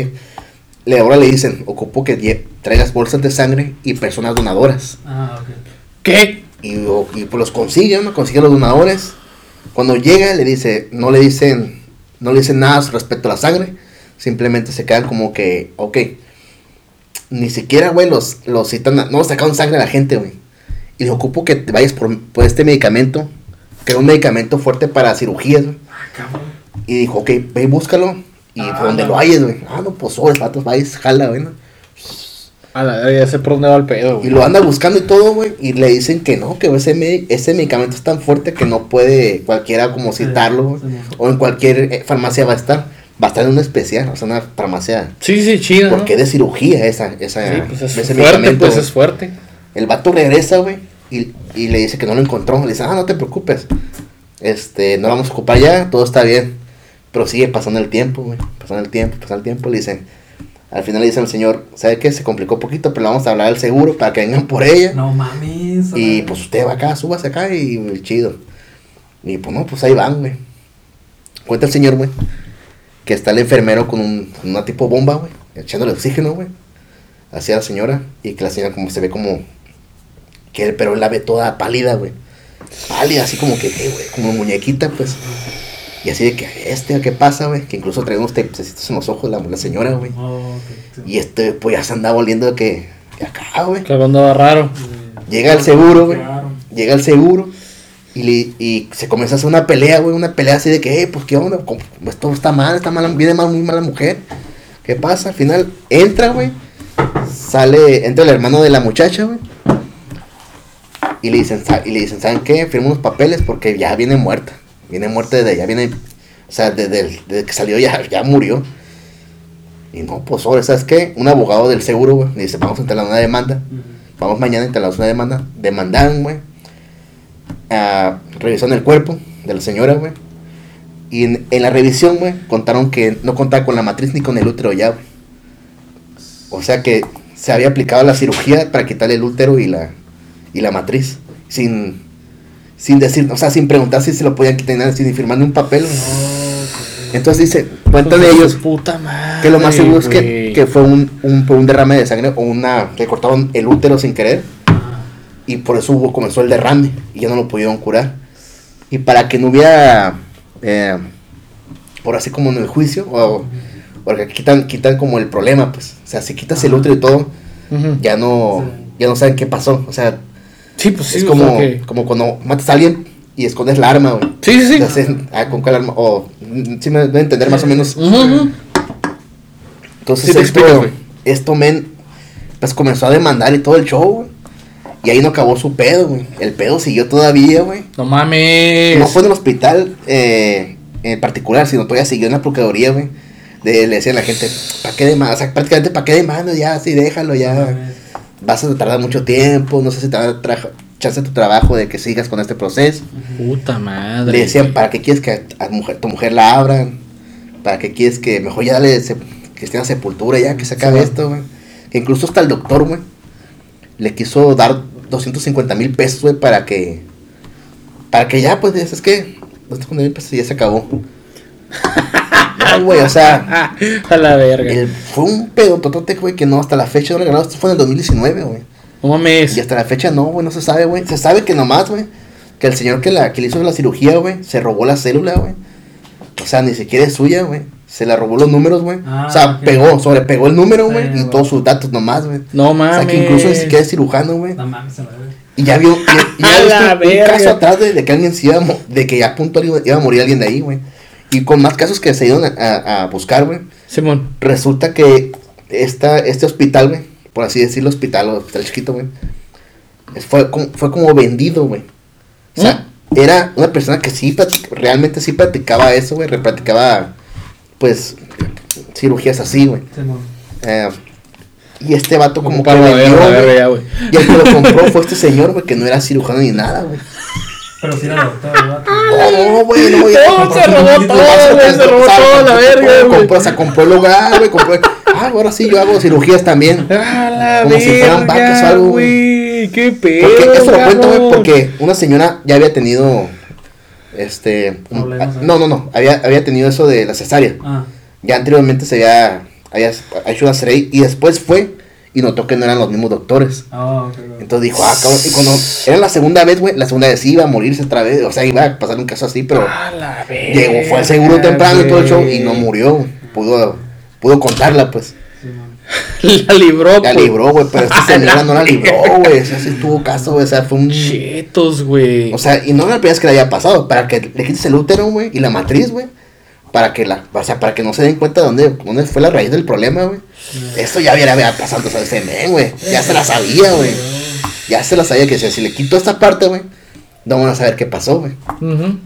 Le, ahora le dicen, ocupo que traigas bolsas de sangre y personas donadoras. Ah, ok. ¿Qué? Y, y pues los consigue, ¿no? Consigue los donadores. Cuando llega, le dice, no le dicen, no le dicen nada respecto a la sangre. Simplemente se quedan como que, ok. Ni siquiera, güey, los, los citan, no sacaron sangre a la gente, güey. Y le ocupo que te vayas por, por este medicamento, que era un medicamento fuerte para cirugías, güey. Ah, cabrón. Y dijo, ok, ve y búscalo. Y Ah, por donde no. lo hayas, güey. Ah, no, pues sobres, vatos, vayas, jala, güey. ¿no? A la verga, ya sé por dónde va el pedo, Y güey. lo anda buscando y todo, güey. Y le dicen que no, que ese, me- ese medicamento es tan fuerte que no puede cualquiera como citarlo. güey. sí, O en cualquier eh, farmacia va a estar. Va a estar en una especial, o sea, una farmacia. Sí, sí, chido. ¿no? Porque es de cirugía esa, esa, Sí, pues es ese fuerte, medicamento, pues es fuerte. El vato regresa, güey. Y, y le dice que no lo encontró. Le dice, ah, no te preocupes. Este, no lo vamos a ocupar ya, todo está bien. Pero sigue pasando el tiempo, güey. Pasando el tiempo, pasando el tiempo. Le dicen, al final le dicen al señor, ¿sabe qué? Se complicó poquito, pero le vamos a hablar al seguro para que vengan por ella. No mames. Y pues usted va acá, súbase acá y y chido. Y pues no, pues ahí van, güey. Cuenta el señor, güey, que está el enfermero con, un, con una tipo bomba, güey, echándole oxígeno, güey, hacia la señora. Y que la señora como se ve como, que pero la ve toda pálida, güey. Pálida, así como que, eh, güey, como muñequita, pues. Y así de que, este, ¿qué pasa, güey? Que incluso trae unos tapecitos en los ojos la, la señora, güey. Oh, sí. Y este, pues ya se andaba volviendo de que, de acá, güey. Que andaba raro. Llega el seguro, güey. Llega el seguro y, le- y se comienza a hacer una pelea, güey. Una pelea así de que, eh, pues qué onda, ¿Cómo- esto está mal, está mal, viene mal, muy mala mujer. ¿Qué pasa? Al final entra, güey. Sale, entra el hermano de la muchacha, güey. Y le dicen, y le dicen, ¿saben qué? Firma unos papeles porque ya viene muerta. Viene muerta desde ya viene, o sea, desde, el- desde que salió ya, ya murió. Y no, pues ahora, ¿sabes qué? Un abogado del seguro, güey, le dice, vamos a instalar una demanda. Vamos mañana a instalar una demanda. Demandaron, güey. Ah, revisaron el cuerpo de la señora, güey. Y en, en la revisión, güey, contaron que no contaba con la matriz ni con el útero ya, güey. O sea que se había aplicado la cirugía para quitarle el útero y la, y la matriz. Sin, sin decir, o sea, sin preguntar si se lo podían quitar, ni nada, sin firmar ni un papel. Entonces dice, cuentan de ellos puta madre. que lo más seguro es que, que fue un, un, un derrame de sangre o una. Le cortaron el útero sin querer y por eso hubo, comenzó el derrame y ya no lo pudieron curar. Y para que no hubiera. eh, por así como en el juicio, o, porque quitan, quitan como el problema, pues. O sea, si quitas el útero y todo, ya no, Sí. ya no saben qué pasó. O sea, Sí, pues sí, es como, que- como cuando matas a alguien y escondes la arma, güey. Sí, sí, sí. Se- ah, con cuál arma, o mm, sí me deben entender más o menos. Entonces Sí esto, esto, men, pues comenzó a demandar y todo el show, güey. Y ahí no acabó su pedo, güey. El pedo siguió todavía, güey. No mames. No fue en el hospital eh, en particular, sino todavía siguió en la procuraduría, güey. De, le decían a la gente, ¿para qué demanda? O sea, prácticamente, ¿para qué demanda? Ya, sí, déjalo, ya. Vas a tardar mucho tiempo, no sé si te va a chance tu trabajo de que sigas con este proceso. Puta madre. Le decían. ¿para qué quieres que a, mujer, tu mujer la abran? ¿Para qué quieres que mejor ya dale se- cristiana sepultura ya, que se acabe Sí, esto, güey? Que incluso hasta el doctor, güey, le quiso dar 250 mil pesos, güey, para que, para que ya, pues, es que 250 mil pesos y ya se acabó. No, güey, o sea, A la verga. el- fue un pedo totote, güey, que no, hasta la fecha no le ganaron, esto fue en el 2019, güey. No mames. Y hasta la fecha no, güey, no se sabe, güey. Se sabe que nomás, güey, que el señor que, la, que le hizo la cirugía, güey, se robó la célula, güey. O sea, ni siquiera es suya, güey. Se la robó los números, güey. Ah, o sea, pegó, sobrepegó el número, Sí, güey, y todos sus datos nomás, güey. No O mames. sea, que incluso ni siquiera es cirujano, güey. No mames, se. Y ya vio, y, y ya la un verga. caso atrás de, de que alguien se iba de que ya a punto iba, iba a morir alguien de ahí, güey. Y con más casos que se iban a, a- a buscar, güey. Simón. Resulta que esta, este hospital, güey, por así decirlo, hospital o hospital chiquito, güey, fue como, fue como vendido, güey. O sea, era una persona que sí, realmente sí practicaba eso, güey, practicaba, pues, cirugías así, güey. Simón. Eh, y este vato como que la vendió, ya, güey. y el que lo compró fue este señor, güey, que no era cirujano ni nada, güey. Pero sí era doctor, ¿verdad? No, no, güey, no, güey. No, se robó todo, güey, se robó todo, la verga, güey. Compró, o sea, compró el lugar, güey, compró... Ah, ahora sí, yo hago cirugías también. A la Como si fueran vacas o algo, güey. güey, qué pedo. Porque eso lo cuento, güey, porque una señora ya había tenido. Este. ah, ¿eh? no, no, no. Había, había tenido eso de la cesárea. Ah, Ya anteriormente se había, había hecho una cesárea y después fue y notó que no eran los mismos doctores. ah, ok, ok. Entonces dijo, ah, cabrón. Y cuando era la segunda vez, güey, la segunda vez sí iba a morirse otra vez. O sea, iba a pasar un caso así, pero A la llegó, fue al seguro temprano y todo el show y no murió. Pudo, pudo contarla, pues. Sí, man. La libró, La pues. libró, güey, pero esta señora no la libró, güey. O sea, sí tuvo caso, güey. O sea, fue un. Chetos, güey. O sea, y no era la primera vez que le haya pasado. Para que le quites el útero, güey, y la matriz, güey. Para que la, o sea, para que no se den cuenta de dónde, dónde fue la raíz del problema, güey. Esto ya había, había pasado, o sea, ese güey. Ya se la sabía, güey. Ya se la sabía que si, si le quito esta parte, güey, no van a saber qué pasó, güey. ¿Mm?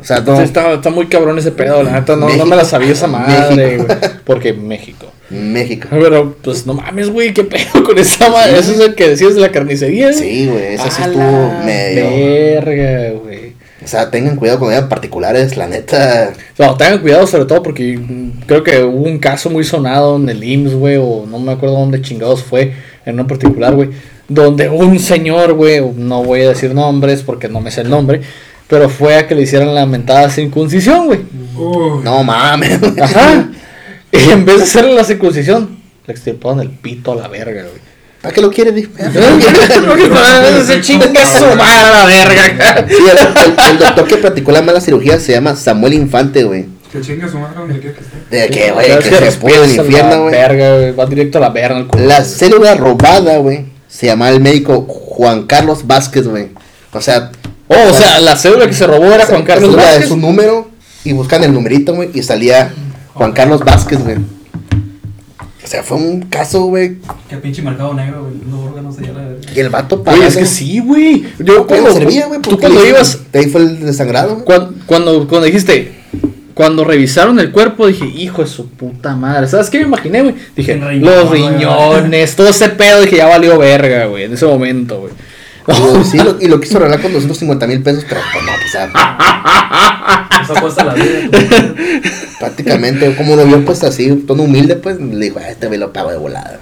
O sea, no. Está, está muy cabrón ese pedo, la neta, no, no me la sabía esa madre, güey. Porque México. México. Pero, pues, no mames, güey, qué pedo con esa madre. Eso es el que decías de la carnicería. Sí, güey, eso sí estuvo medio. Verga, güey. O sea, tengan cuidado con ellas particulares, la neta. No, tengan cuidado sobre todo porque creo que hubo un caso muy sonado en el IMSS, güey, o no me acuerdo dónde chingados fue, en uno particular, güey, donde un señor, güey, no voy a decir nombres porque no me sé el nombre, pero fue a que le hicieran la mentada circuncisión, güey. No mames. Ajá. Y en vez de hacerle la circuncisión, le extirparon el pito a la verga, güey. ¿Para qué lo quieres? Ese chinga su madre a la verga. Sí, el, el- el doctor que practicó la mala cirugía se llama Samuel Infante, güey. que chingue su madre donde quiera que esté. De que, güey, que se puede el infierno, güey. Verga, güey. Va directo a la verga el culo. La célula robada, güey, se llamaba el médico Juan Carlos Vázquez, güey. O sea, Oh, o sea, la cédula que se robó era Juan Carlos Vázquez. de su número y buscan el numerito, güey, y salía Juan Carlos Vázquez, güey. O sea, fue un caso, güey, Qué pinche mercado negro, güey. Los órganos allá la verga. y el vato Oye, pagando. es que sí, güey. Yo ¿Cómo cuando servía, güey? Tú Porque cuando ibas, De ahí fue el desangrado, güey. cuando, cuando, cuando dijiste, cuando revisaron el cuerpo, dije, hijo de su puta madre. ¿Sabes qué me imaginé, güey? Dije, riñón, los güey. riñones, todo ese pedo. Dije, ya valió verga, güey, en ese momento, güey. Y, sí, lo, y lo quiso arreglar con 250 mil pesos, pero pues no, pues, la vida. prácticamente, como lo vio, pues así, tono humilde, pues le dijo, ah, este me lo pago de volada.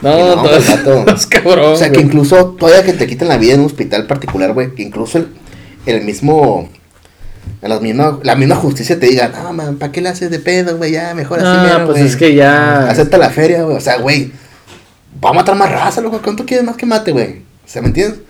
No, Y no, no, pues, vato. es cabrón. O sea, que incluso, todavía que te quiten la vida en un hospital particular, güey, que incluso el, el mismo, la misma, la misma justicia te diga, no, man, ¿para qué le haces de pedo, güey? Ya, mejor así, Ah, mero, pues es que ya. Acepta la feria, güey. O sea, güey, va a matar más raza, loco. ¿Cuánto quieres más que mate, güey? O sea, ¿me entiendes?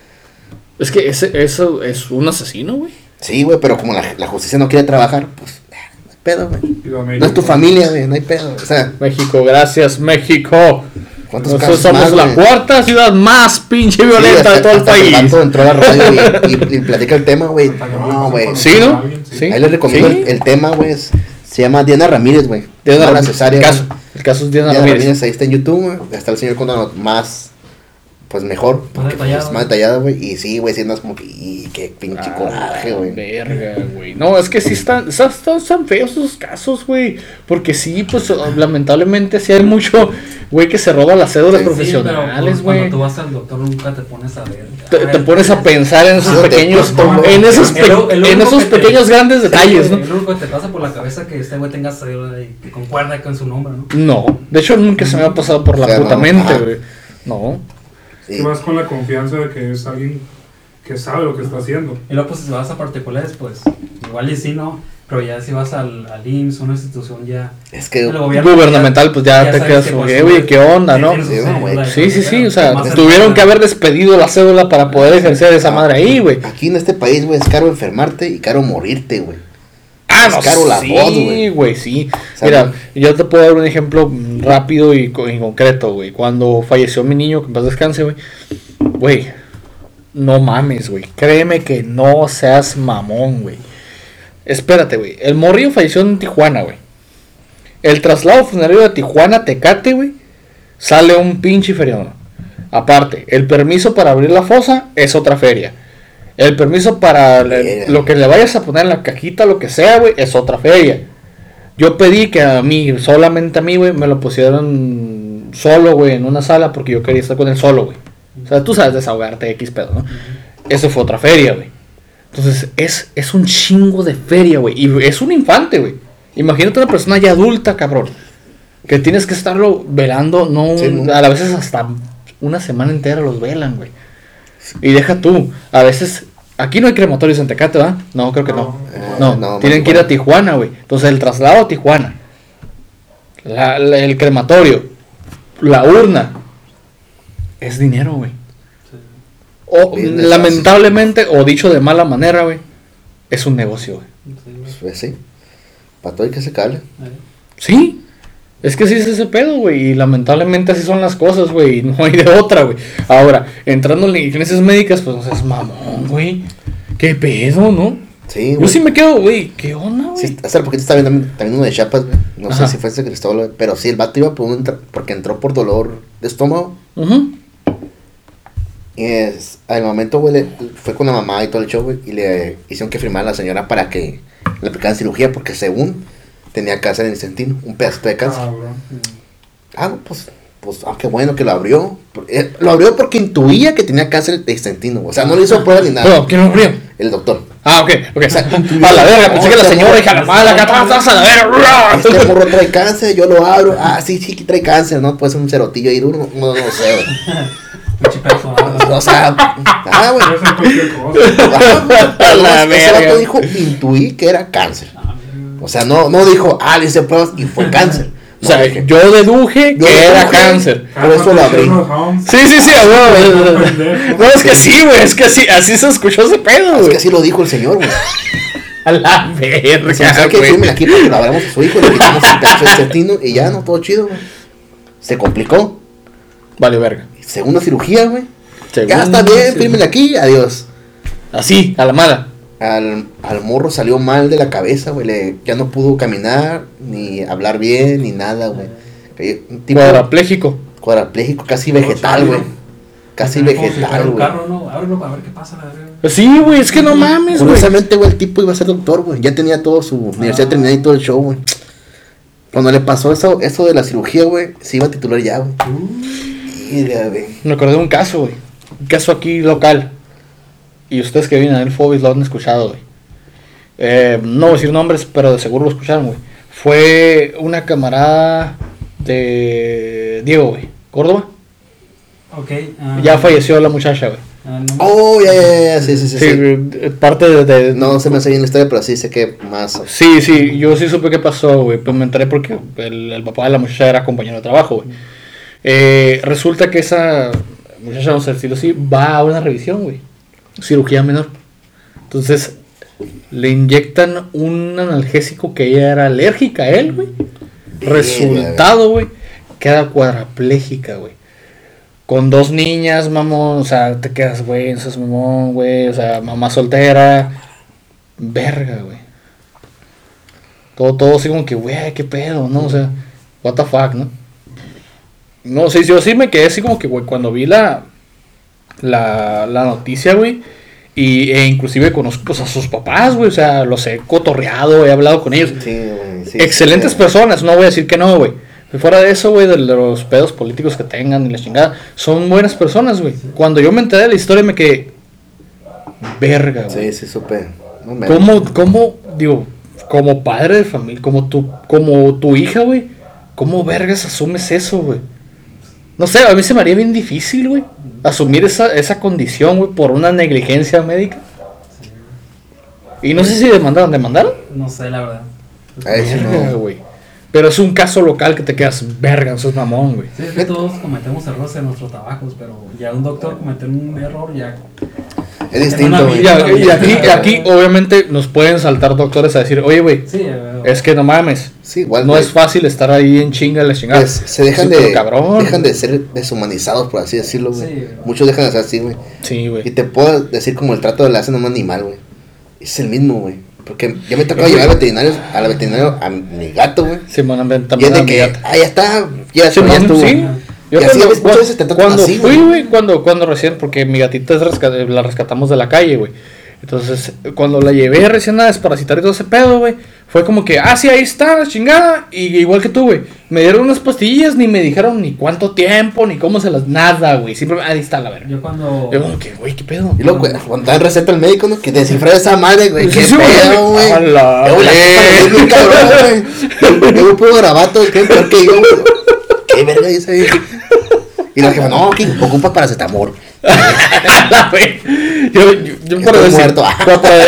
Es que ese, eso es un asesino, güey. Sí, güey, pero como la, la justicia no quiere trabajar, pues, eh, no hay pedo, güey. No es tu familia, güey, no hay pedo. O sea, México, gracias, México. ¿cuántos Nosotros casos somos más, la güey? cuarta ciudad más pinche Sí, violenta hasta- de todo el país. entró a la radio y, y- y platica el tema, güey. No, güey. Sí, ¿no? sí. Ahí les recomiendo Sí. el, el tema, güey. Se llama Diana Ramírez, güey. Diana Ramírez. el, caso, el caso es Diana, Diana Ramírez. Ramírez, ahí está en YouTube, güey. Está el señor contando más, pues mejor. porque, detallado. pues, más detallado, güey. Y sí, güey, siendo como que, y qué pinche Ah, coraje, güey. Verga, güey. No, es que sí están, están, están- feos esos casos, güey. Porque sí, pues lamentablemente sí hay mucho, güey, que se roba las cédulas Sí, profesionales, pues, güey. cuando tú vas al doctor nunca te pones a ver. te, te pones a pensar en esos pequeños, en esos, pe- El- el en esos te- pequeños grandes detalles, Sí, ¿no? Lo único que te pasa por la cabeza que este güey tenga cédula y que concuerda con su nombre, ¿no? No, de hecho nunca se me ha pasado por la O sea, puta no, mente, güey. No. Sí. Tú vas con la confianza de que es alguien que sabe lo que está haciendo. Y luego, pues, si vas a particulares, pues, igual y sí, ¿no? Pero ya si vas al, al IMSS, una institución ya... Es que, gobierno Gubernamental, pues ya, te quedas que, pues, ¿qué onda, no? Sí, y Sí, sí, sí, o sea, tuvieron que haber despedido la cédula para poder ejercer esa madre ahí, güey. aquí en este país, güey, es caro enfermarte y caro morirte, güey. Ah, no, caro la sí, voz, güey. güey, sí. sea, Mira, yo te puedo dar un ejemplo rápido y, co- y concreto, güey. Cuando falleció mi niño, que en paz descanse, güey. Güey, no mames, güey. Créeme que no seas mamón, güey. Espérate, güey. El morrillo falleció en Tijuana, güey. El traslado funerario de Tijuana a Tecate, güey. Sale un pinche feriado. Aparte, el permiso para abrir la fosa es otra feria. El permiso para le- lo que le vayas a poner en la cajita, lo que sea, güey, es otra feria. Yo pedí que a mí, solamente a mí, güey, me lo pusieran solo, güey, en una sala porque yo quería estar con él solo, güey. O sea, tú sabes desahogarte X pedo, ¿no? Eso fue otra feria, güey. Entonces, es, es un chingo de feria, güey. Y es un infante, güey. Imagínate una persona ya adulta, cabrón. Que tienes que estarlo velando, no, Sí, no. a veces hasta una semana entera los velan, güey. Y deja tú, a veces, aquí no hay crematorios en Tecate, ¿va? No, creo que no. No, no, tienen que ir a. Tijuana, güey. Entonces el traslado a Tijuana, la- la- el crematorio, la urna, es dinero, güey. O, lamentablemente, o dicho de mala manera, güey, es un negocio, güey. Sí. Pues sí. Para todo hay que se cable. Eh, Sí, es que sí es ese pedo, güey. Y lamentablemente así son las cosas, güey. Y no hay de otra, güey. Ahora, entrando en negligencias médicas, pues es mamón, güey. ¿Qué pedo, no? Sí, Yo güey. sí me quedo, güey. ¿Qué onda, güey? Sí, hace poquito estaba viendo también, uno de Chiapas, güey. No Ajá. sé si fue ese Cristóbal, güey, pero sí, el vato iba por un porque entró por dolor de estómago. Ujú. Y es, al momento, güey, le- fue con la mamá y todo el show, güey, y le hicieron que firmara a la señora para que le aplicaran cirugía, porque según tenía cáncer en el intestino, un pedacito de cáncer. Cabrón. Ah, pues, pues, ah, qué bueno que lo abrió. Eh, Lo abrió porque intuía que tenía cáncer de intestino, o sea, no le hizo prueba ni nada. Bueno, ¿quién lo abrió? El doctor. Ah, ok, ok. sea, a la verga, pensé que la este señora hija la madre, acá atrás, a la Este verga. morro trae cáncer, yo lo abro. Ah, sí, sí, que trae cáncer, ¿no? Puede ser un cerotillo ahí duro, no, no sé. O sea, ah, A la Ese verga. vato dijo, intuí que era cáncer. O sea, no, no dijo, ah, le hice pruebas y fue cáncer. O sea, dije, yo deduje Yo que era deduje- cáncer. Por eso lo abrí. Sí, sí, sí. Pendejo. No, es que sí, güey, es que sí, así se escuchó ese pedo, es güey. que así lo dijo el señor, güey. A la O sea, verga, que firmen aquí para que lo abramos a su hijo, le quitamos el pedazo de intestino y ya, no, todo chido, güey. Se complicó. Vale, verga. Segunda cirugía, güey. Ya está bien, fírmenle aquí, adiós. Así, a la mala. Al, al morro salió mal de la cabeza, güey. le- Ya no pudo caminar, ni hablar bien, ni nada, güey. Tipo Cuadrapléjico. cuadrapléjico, casi vegetal, güey. Casi vegetal, güey. carro, ¿no? Ábrelo para ver qué pasa, la. Pues Sí, güey, es que no mames, güey. Curiosamente, güey, el tipo iba a ser doctor, güey. Ya tenía todo su universidad Ah. terminada y todo el show, güey. Cuando le pasó eso, eso de la cirugía, güey, se iba a titular ya, güey. Güey. Me acordé de un caso, güey. Un caso aquí local. Y ustedes que vienen al Fobis lo han escuchado, güey. Eh, no voy a decir nombres, pero de seguro lo escucharon, güey. Fue una camarada de Diego, güey. Córdoba. Ok. ah, Ya falleció la muchacha, güey. ah, no, Oh, ya, ya, ya, sí, sí, sí. Sí, sí. parte de, de- No se me hace bien la historia, pero sí sé que más. Sí, sí, yo sí supe qué pasó, güey. Pues me enteré porque el, el papá de la muchacha era compañero de trabajo, güey. Eh, resulta que esa muchacha, vamos a decirlo así, va a una revisión, güey. Cirugía menor. Entonces, le inyectan un analgésico que ella era alérgica a él, güey. Resultado, güey, queda cuadraplégica, güey. Con dos niñas, mamón, o sea, te quedas, güey, eso es mamón, güey, o sea, mamá soltera. Verga, güey. Todo, todo así como que, güey, qué pedo, ¿no? O sea, what the fuck, ¿no? No sé, yo sí me quedé así como que, güey, cuando vi la, la, la noticia, güey. Y, e inclusive conozco a sus papás, güey. O sea, los he cotorreado, he hablado con ellos. Sí, güey. sí, Excelentes sí. personas, no voy a decir que no, güey. Fuera de eso, güey, de los pedos políticos que tengan y la chingada, son buenas personas, güey. Cuando yo me enteré de la historia me quedé, verga, güey. Sí, sí, supe. No, me- ¿Cómo, cómo, digo, como padre de familia, como tu, como tu hija, güey, cómo vergas asumes eso, güey? No sé, a mí se me haría bien difícil, güey, asumir esa, esa condición, güey, por una negligencia médica. Y no sé si demandaron, ¿demandaron? no sé, la verdad. Ay, sí, no. güey. Pero es un caso local que te quedas, verga, eso es mamón, güey. Sí, es que todos cometemos errores en nuestros trabajos, pero ya un doctor cometer un error ya. Es distinto, güey. Y, a- y aquí, aquí, obviamente, nos pueden saltar doctores a decir, oye, güey, Sí, es que no mames. Sí, igual. No es fácil estar ahí en chinga la chingada. Pues, se dejan Sí, de cabrón. dejan de ser deshumanizados por así decirlo güey Sí. muchos dejan de ser así güey Sí, y güey. te puedo decir como el trato le hacen a un animal güey es el mismo güey porque ya me tocó llevar al veterinario a la veterinario a mi gato güey Sí, bueno, y también es de mi que ah ya está ya, Sí, ya estuvo sí. Yo Y así cuando, veces, muchas veces te cuando así, fui, güey. güey, cuando, cuando recién, porque mi gatita es la rescatamos de la calle, güey. Entonces, cuando la llevé recién a desparasitar y todo ese pedo, güey, fue como que, ah, sí, ahí está, chingada. Y igual que tú, güey, me dieron unas pastillas, ni me dijeron ni cuánto tiempo, ni cómo se las, nada, güey. Simplemente, ahí está la verga. Yo cuando. Yo como que, güey, qué pedo. y luego güey, cuando dan receta al médico no que descifrar esa madre güey qué pedo la que yo, güey. Verga esa. Y la jefa, no, ¿qué ocupas paracetamol? Yo, yo, yo para, muerto. para, para-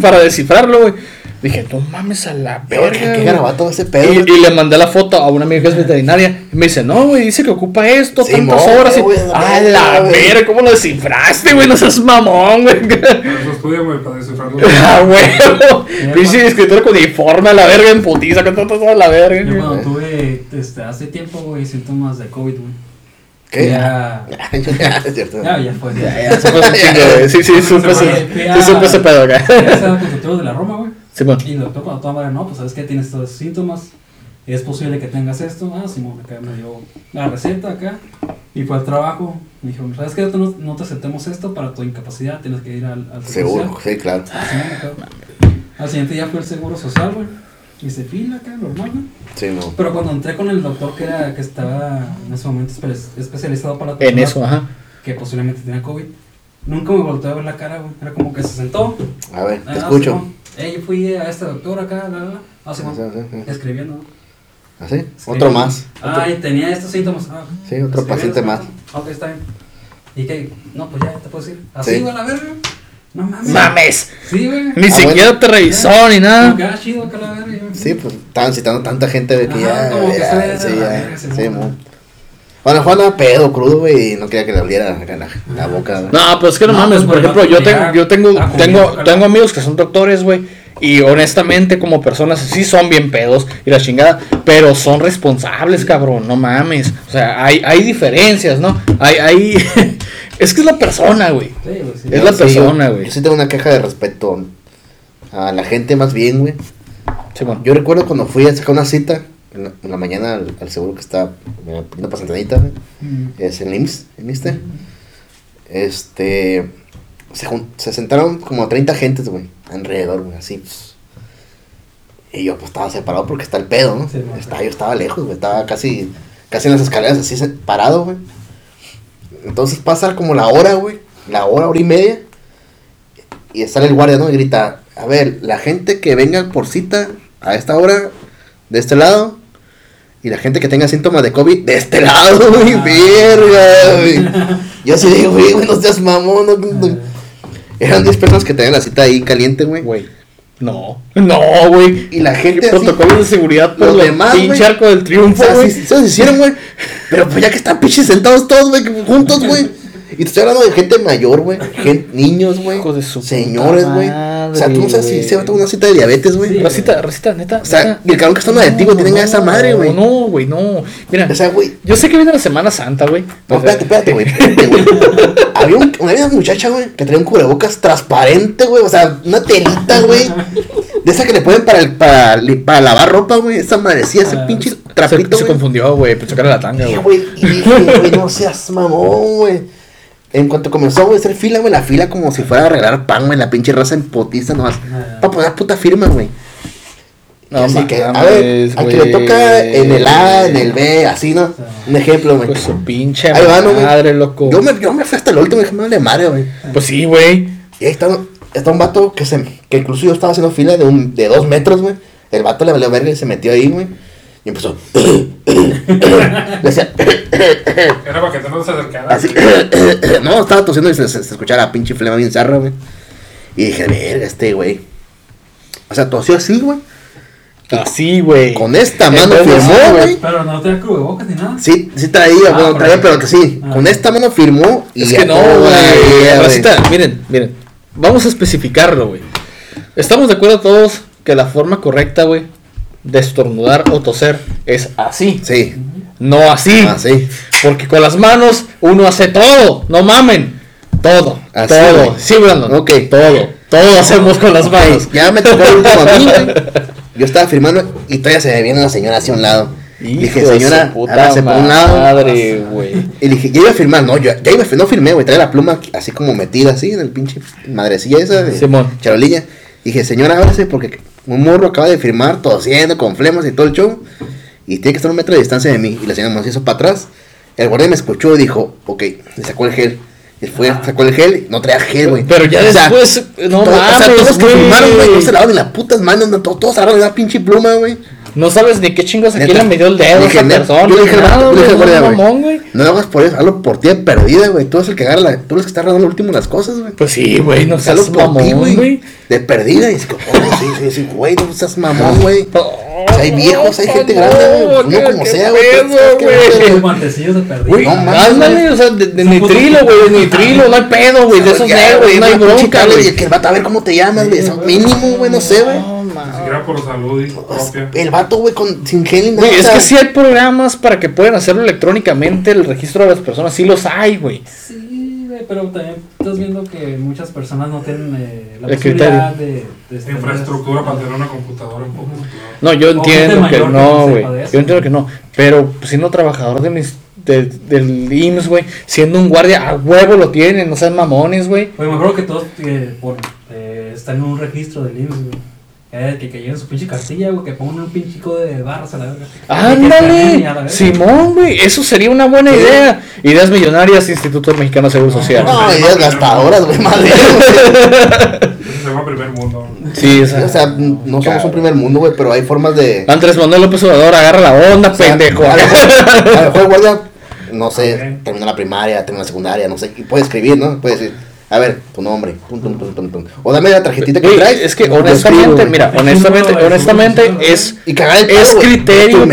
para descifrarlo, güey. Dije, no mames a la verga. ¿qué, qué güey". garabato ese pedo? Y, güey? y le mandé la foto a una amiga que es veterinaria. Y me dice, no, güey, dice que ocupa esto, Sí, tantas mo, horas. Y, güey, a la la verga, güey. verga, ¿cómo lo descifraste, güey? No seas mamón, güey. Eso estudia, güey, para descifrarlo. Ah, güey. Pinche escritor con uniforme a la verga en putiza, que todo a la verga. Yo güey. cuando tuve este, hace tiempo, güey, síntomas de COVID, güey. ¿Qué? Ya, Ya, es cierto. ya, ya fue. Ya, ya, se fue un chingo, güey. Sí, sí, supe ese, pedo acá. Ya consultorio de la Roma, güey. Sí, bueno. Y el doctor cuando toma, no, pues sabes que tienes todos esos síntomas. Es posible que tengas esto. Ah, Simón, acá me dio la receta acá. Y fue al trabajo. Me dijo, ¿sabes qué? No, no te aceptemos esto para tu incapacidad. Tienes que ir al, al Seguro, social". sí, claro. Ah. Al siguiente día fue el seguro social, güey. Hice fila acá, normal, güey. Sí, no. Pero cuando entré con el doctor que era que estaba en ese momento espe- especializado para En eso, ajá. que posiblemente tenía COVID, nunca me volteó a ver la cara, güey. Era como que se sentó. A ver, te Ah, escucho. Simón. Eh, yo fui a este doctor acá, la, la, la. Ah. Sí, sí, sí. Escribiendo. ¿Así? Escribiendo. Otro más. Ah, y tenía estos síntomas. Ah, Sí, otro paciente más. Ok, está bien. ¿Y qué? No, pues ya, te puedo decir. Así, Sí. güey, a la verga. No mames. ¡Mames! Sí, güey. Ni Ah, siquiera bueno. te revisó ni nada. ah, chido acá la verga. Sí, pues estaban citando tanta gente de que Ajá, ya. como que ya, se sí, ya. Sí. Bueno, Juan andaba pedo, crudo, güey, y no quería que le oliera la, la boca. güey. No, pues es que no, No, mames. pues, Por ejemplo, yo ya tengo, yo tengo, tengo, amigos que son doctores, güey. Y honestamente, como personas, sí son bien pedos y la chingada. Pero son responsables, cabrón. No mames. O sea, hay, hay diferencias, ¿no? Hay, hay. es que es la persona, güey. Sí, güey, sí. Es la Sí, persona, yo- güey. Yo sí tengo una queja de respeto a la gente más bien, güey. Sí, bueno. Yo recuerdo cuando fui a sacar una cita en la, en la mañana al, al seguro que está eh, pidiendo para Santanita, güey. Mm. Es el IMSS, el IMSSTE. Este. Se, se sentaron como 30 gentes, güey, alrededor, güey, así. pues. Y yo, pues, estaba separado porque está el pedo, ¿no? Sí. Estaba- yo estaba lejos, güey, estaba casi, casi en las escaleras, así parado, güey. Entonces pasa como la hora, güey, la hora, hora y media. Y sale el guardia, ¿no? Y grita, a ver, la gente que venga por cita a esta hora, de este lado, y la gente que tenga síntomas de COVID, de este lado, güey, Ah. verga, güey. Yo así digo, güey, güey, no seas mamón, no, no. Eran 10 personas que tenían la cita ahí caliente, güey. Güey. No. No, güey. Y la gente ¿Qué así, protocolos de seguridad por los el demás, pinche arco del triunfo, güey. sí, se hicieron, güey. Pero pues ya que están pinches sentados todos, güey, juntos, güey. Y te estoy hablando de gente mayor, güey. Niños, güey. De Señores, güey. O sea, tú no sabes si se va a tomar una cita de diabetes, güey. Sí. Racita, Racita, neta. O sea, neta. el cabrón que está negativo tiene a esa madre, güey. No, güey, no. Mira, O sea, güey. yo sé que viene la Semana Santa, güey. No, espérate, espérate, güey. güey. Había un, una muchacha, güey, que traía un cubrebocas transparente, güey. O sea, una telita, güey. De esa que le ponen para, el, para, para lavar ropa, güey. Esa madrecía, ese Ah, pinche trapito, se güey. confundió, güey. Pensó que era la tanga, güey. güey, y dije, güey, no seas mamón, güey. En cuanto comenzó, güey, a hacer fila, güey, la fila como si fuera a regalar pan, güey, la pinche raza en potiza nomás. Ah. Para poner puta firma, güey. No así que, a ver, a que le toca en el A, en el B, así, ¿no? Un ejemplo, güey. Pues su pinche Ahí va, ¿no, güey? madre, loco. Yo me, yo me fui hasta el último y dije, madre madre, güey. Pues sí, güey. Y ahí está, está un vato que se, que incluso yo estaba haciendo fila de un, de dos metros, güey. El vato le valió verga y se metió ahí, güey. Y empezó. Le decía, Era para que tú no se acercaras. así. no, estaba tosiendo y se, se, se escuchaba la pinche flema bien zarra, güey. Y dije, verga, este, güey. O sea, tosió así, güey. Así, güey. Con esta mano Entonces, firmó, sí, güey. Pero no tenía cubrebocas ni nada. Sí, sí traía, Ah, bueno, traía, pero que sí. Ah. Con esta mano firmó y Es que no, güey. miren, miren. Vamos a especificarlo, güey. Estamos de acuerdo todos que la forma correcta, güey, de estornudar o toser es así. Sí, No así. ah, sí. Porque con las manos uno hace todo. No mamen. Todo. Así, todo. güey. Sí, Brandon. Ok. Todo. Todo hacemos con las manos. Ya me tocó el último a mí, güey. Yo estaba firmando y todavía se me viene una señora hacia un lado. Y dije, señora, hágase por un lado. Madre, güey. Y dije, ya iba a firmar, no, yo ya iba a firmar, no firmé, güey, traía la pluma así como metida así en el pinche madrecilla esa de Simón. charolilla. Dije, señora, ábrase porque un morro acaba de firmar tosiendo con flemas y todo el show. Y tiene que estar un metro de distancia de mí. Y la señora me hizo para atrás. El guardia me escuchó y dijo, ok, le sacó el gel. Y fue, sacó el gel, no traía gel, güey. Pero ya O sea, después, no mames, o sea, todos que firmaron, güey, no se lavaron ni las putas manos, no, todos, todos agarraron una pinche pluma, güey. No sabes ni qué chingos aquí le metió el dedo a esa persona. yo dije nada, dije güey, no, güey. mamón, güey. No lo hagas por eso, hazlo por ti de perdida, güey. Tú eres el que agarra la, tú eres el que está agarrando lo último las cosas, güey. Pues sí, güey, no Hazlo seas por ti, mamón, güey. De perdida. Y es como, oh, sí, sí, sí, güey, no seas mamón, güey. O sea, hay viejos, hay gente grande, güey. Uno como sea, güey. no. Güey, mames. Ándale, o sea, de, nitrilo, güey, de nitrilo, no hay pedo, güey, de esos negros, güey, no hay bronca, güey. que vato, a ver cómo te llamas, güey. Eso mínimo, güey, no sé, güey. Ni siquiera por salud y propia. El vato, güey, con, sin gel. Güey, es que sí hay programas para que puedan hacerlo electrónicamente, el registro de las personas, sí los hay, güey. Sí, güey, pero también estás viendo que muchas personas no tienen eh, la El posibilidad de, de Infraestructura para tener una computadora un poco. No, yo entiendo que no, güey. Yo entiendo que no. Pero pues, siendo trabajador de mis, de- del IMSS, güey, siendo un guardia, a huevo lo tienen, no sean mamones, güey. Oye, me acuerdo que todos eh, por, eh, están en un registro del IMSS, güey. Eh, que, que lleven su pinche cartilla, güey, que pongan un pinchico de barras a la verga. Ándale, a la verga. Simón, güey, eso sería una buena idea. Ideas millonarias, Instituto Mexicano de Seguro Social. No, ideas gastadoras, güey. Ese se llama primer mundo. Sí, O sea, no somos un primer mundo, güey, pero hay formas de. Andrés Manuel López Obrador, agarra la onda, O sea, pendejo. A lo mejor, guardia, no sé, Ok. terminó la primaria, terminó la secundaria, no sé, y puede escribir, ¿no? Puede decir, a ver, tu nombre, tum, tum, tum, tum, tum. O dame la tarjetita que Güey, traes. es que honestamente, mira, honestamente, honestamente es Y cagar el es palo, criterio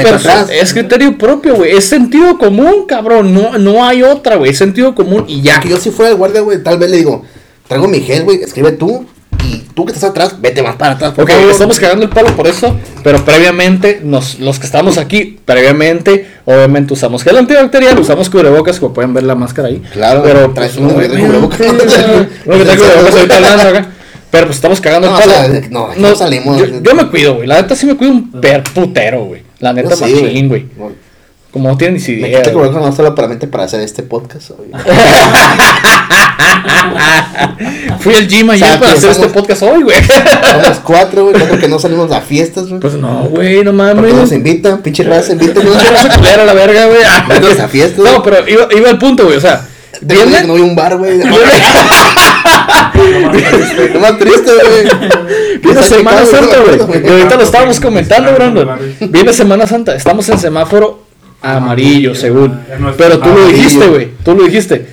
es criterio propio, güey, es sentido común, cabrón, no no hay otra, güey, es sentido común y ya. Que yo si fuera el guardia, güey, tal vez le digo, traigo mi gel, güey, escribe tú, y tú que estás atrás, vete más para atrás, por Ok, favor. estamos cagando el palo por eso, pero previamente, nos, los que estamos aquí, previamente, obviamente usamos gel antibacterial, usamos cubrebocas, como pueden ver la máscara ahí. Claro, pero traes uno que trae cubrebocas. Uno que trae cubrebocas ahorita hablando acá. Pero pues estamos cagando No, el o palo. sea, no, no salimos. Yo, yo me cuido, güey. La neta sí me cuido un per putero, güey. La neta Yo sí, machín, güey. Como no tienen ni Me idea. quité cubrebocas no solo para, mente para hacer este podcast. güey. Fui al gym ayer O sea, para que hacer este podcast hoy, güey. Somos cuatro, güey, cuatro que no salimos a fiestas, güey. Pues no, güey, no Porque mames. nos invitan, pinche raza, invítenos. Pinche raza culera la verga, güey. A fiestas. No, pero iba, iba al punto, güey. O sea, que viene. no voy a un bar, güey. viene- Lo más triste, güey. Viene Semana Santa, güey. güey. Y ahorita lo estábamos comentando, Brandon. Viene Semana Santa. Estamos en semáforo amarillo, según. No Pero tú lo dijiste, güey. Tú lo dijiste.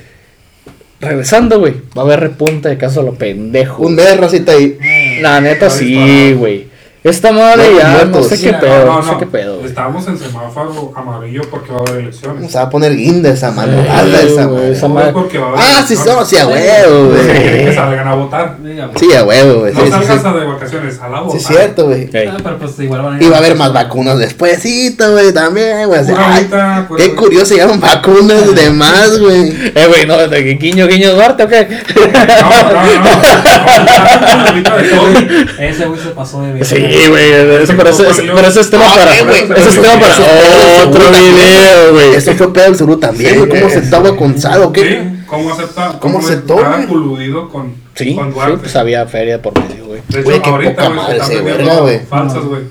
Regresando, güey. Va a haber repunta de caso a lo pendejo. Un mes, racita ahí. La neta sí, güey. Esta madre No, ya no sé qué pedo, No, no sé qué pedo. güey. Estamos en semáforo amarillo porque va a haber elecciones. Se va a poner guinda esa mano. Sí, esa güey, madre. esa madre. es porque va a haber Ah, sí, no, sí, a huevo, Quieren que güey. salgan a votar. Dígame. Sí, a huevo, güey. No Sí, sí, salgas sí. a de vacaciones, a la Sí, votar. es cierto, güey. Ey. Ah, pero pues igual van a ir Y va a haber más vacunas despuésito, güey, también, güey. Ahorita, pues, qué curioso, llegaron vacunas de más, güey. Eh, güey, no, de que guiño, guiño Duarte, ¿o qué? No, no, no. no. Ahorita de COVID. Ese güey se pasó de ver. Sí, güey, eso, pero, ese, ese- pero ese es tema Ah, para, güey, ese es tema para eso otro video, güey. Eso fue pedo del seguro también, güey. ¿Cómo se estaba con Sal o qué? ¿Cómo acepta? ¿Cómo aceptó, Estaba güey? coludido con, Sí, con sí, pues había feria por medio, güey. De hecho, Güey, qué ahorita, poca güey, verga, güey. falsas, güey.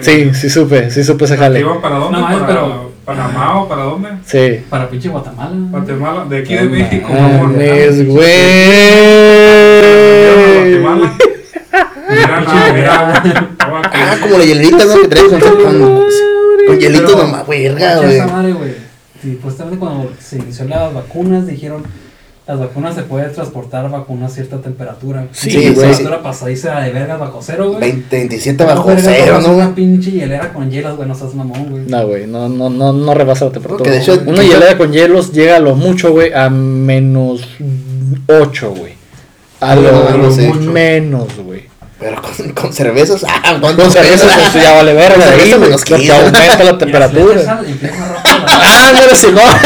Sí, sí supe, sí supe ese ¿Que jale. iban para dónde? No, ¿Para pero- Panamá o para dónde? Sí. Para pinche Guatemala. Guatemala, de aquí de No México, güey. Guatemala. Aquí. Ah, como la hielerita, ¿no? Que trae con, hielito nomás, verga, güey. esa madre, güey. Sí, Supuestamente cuando se inició las vacunas dijeron las vacunas se puede transportar vacunas a cierta temperatura. Sí, Sí, güey. Temperatura pasadiza de vergas bajo cero, güey. 20, 27 ¿Cómo bajo cero, ¿no? Una pinche hielera con hielas, güey, no seas mamón, güey. No, güey, no, no, no, no rebasa la temperatura. De hecho- Una hielera con hielos llega a lo mucho, güey, a menos 8, güey. A Ah, lo menos, güey. Pero con, con cervezas, ah, ¿cuánto Con cerveza, pesa? pues ya vale verga Con cerveza menos Porque 15. aumenta la temperatura. Ah, no eres vergas.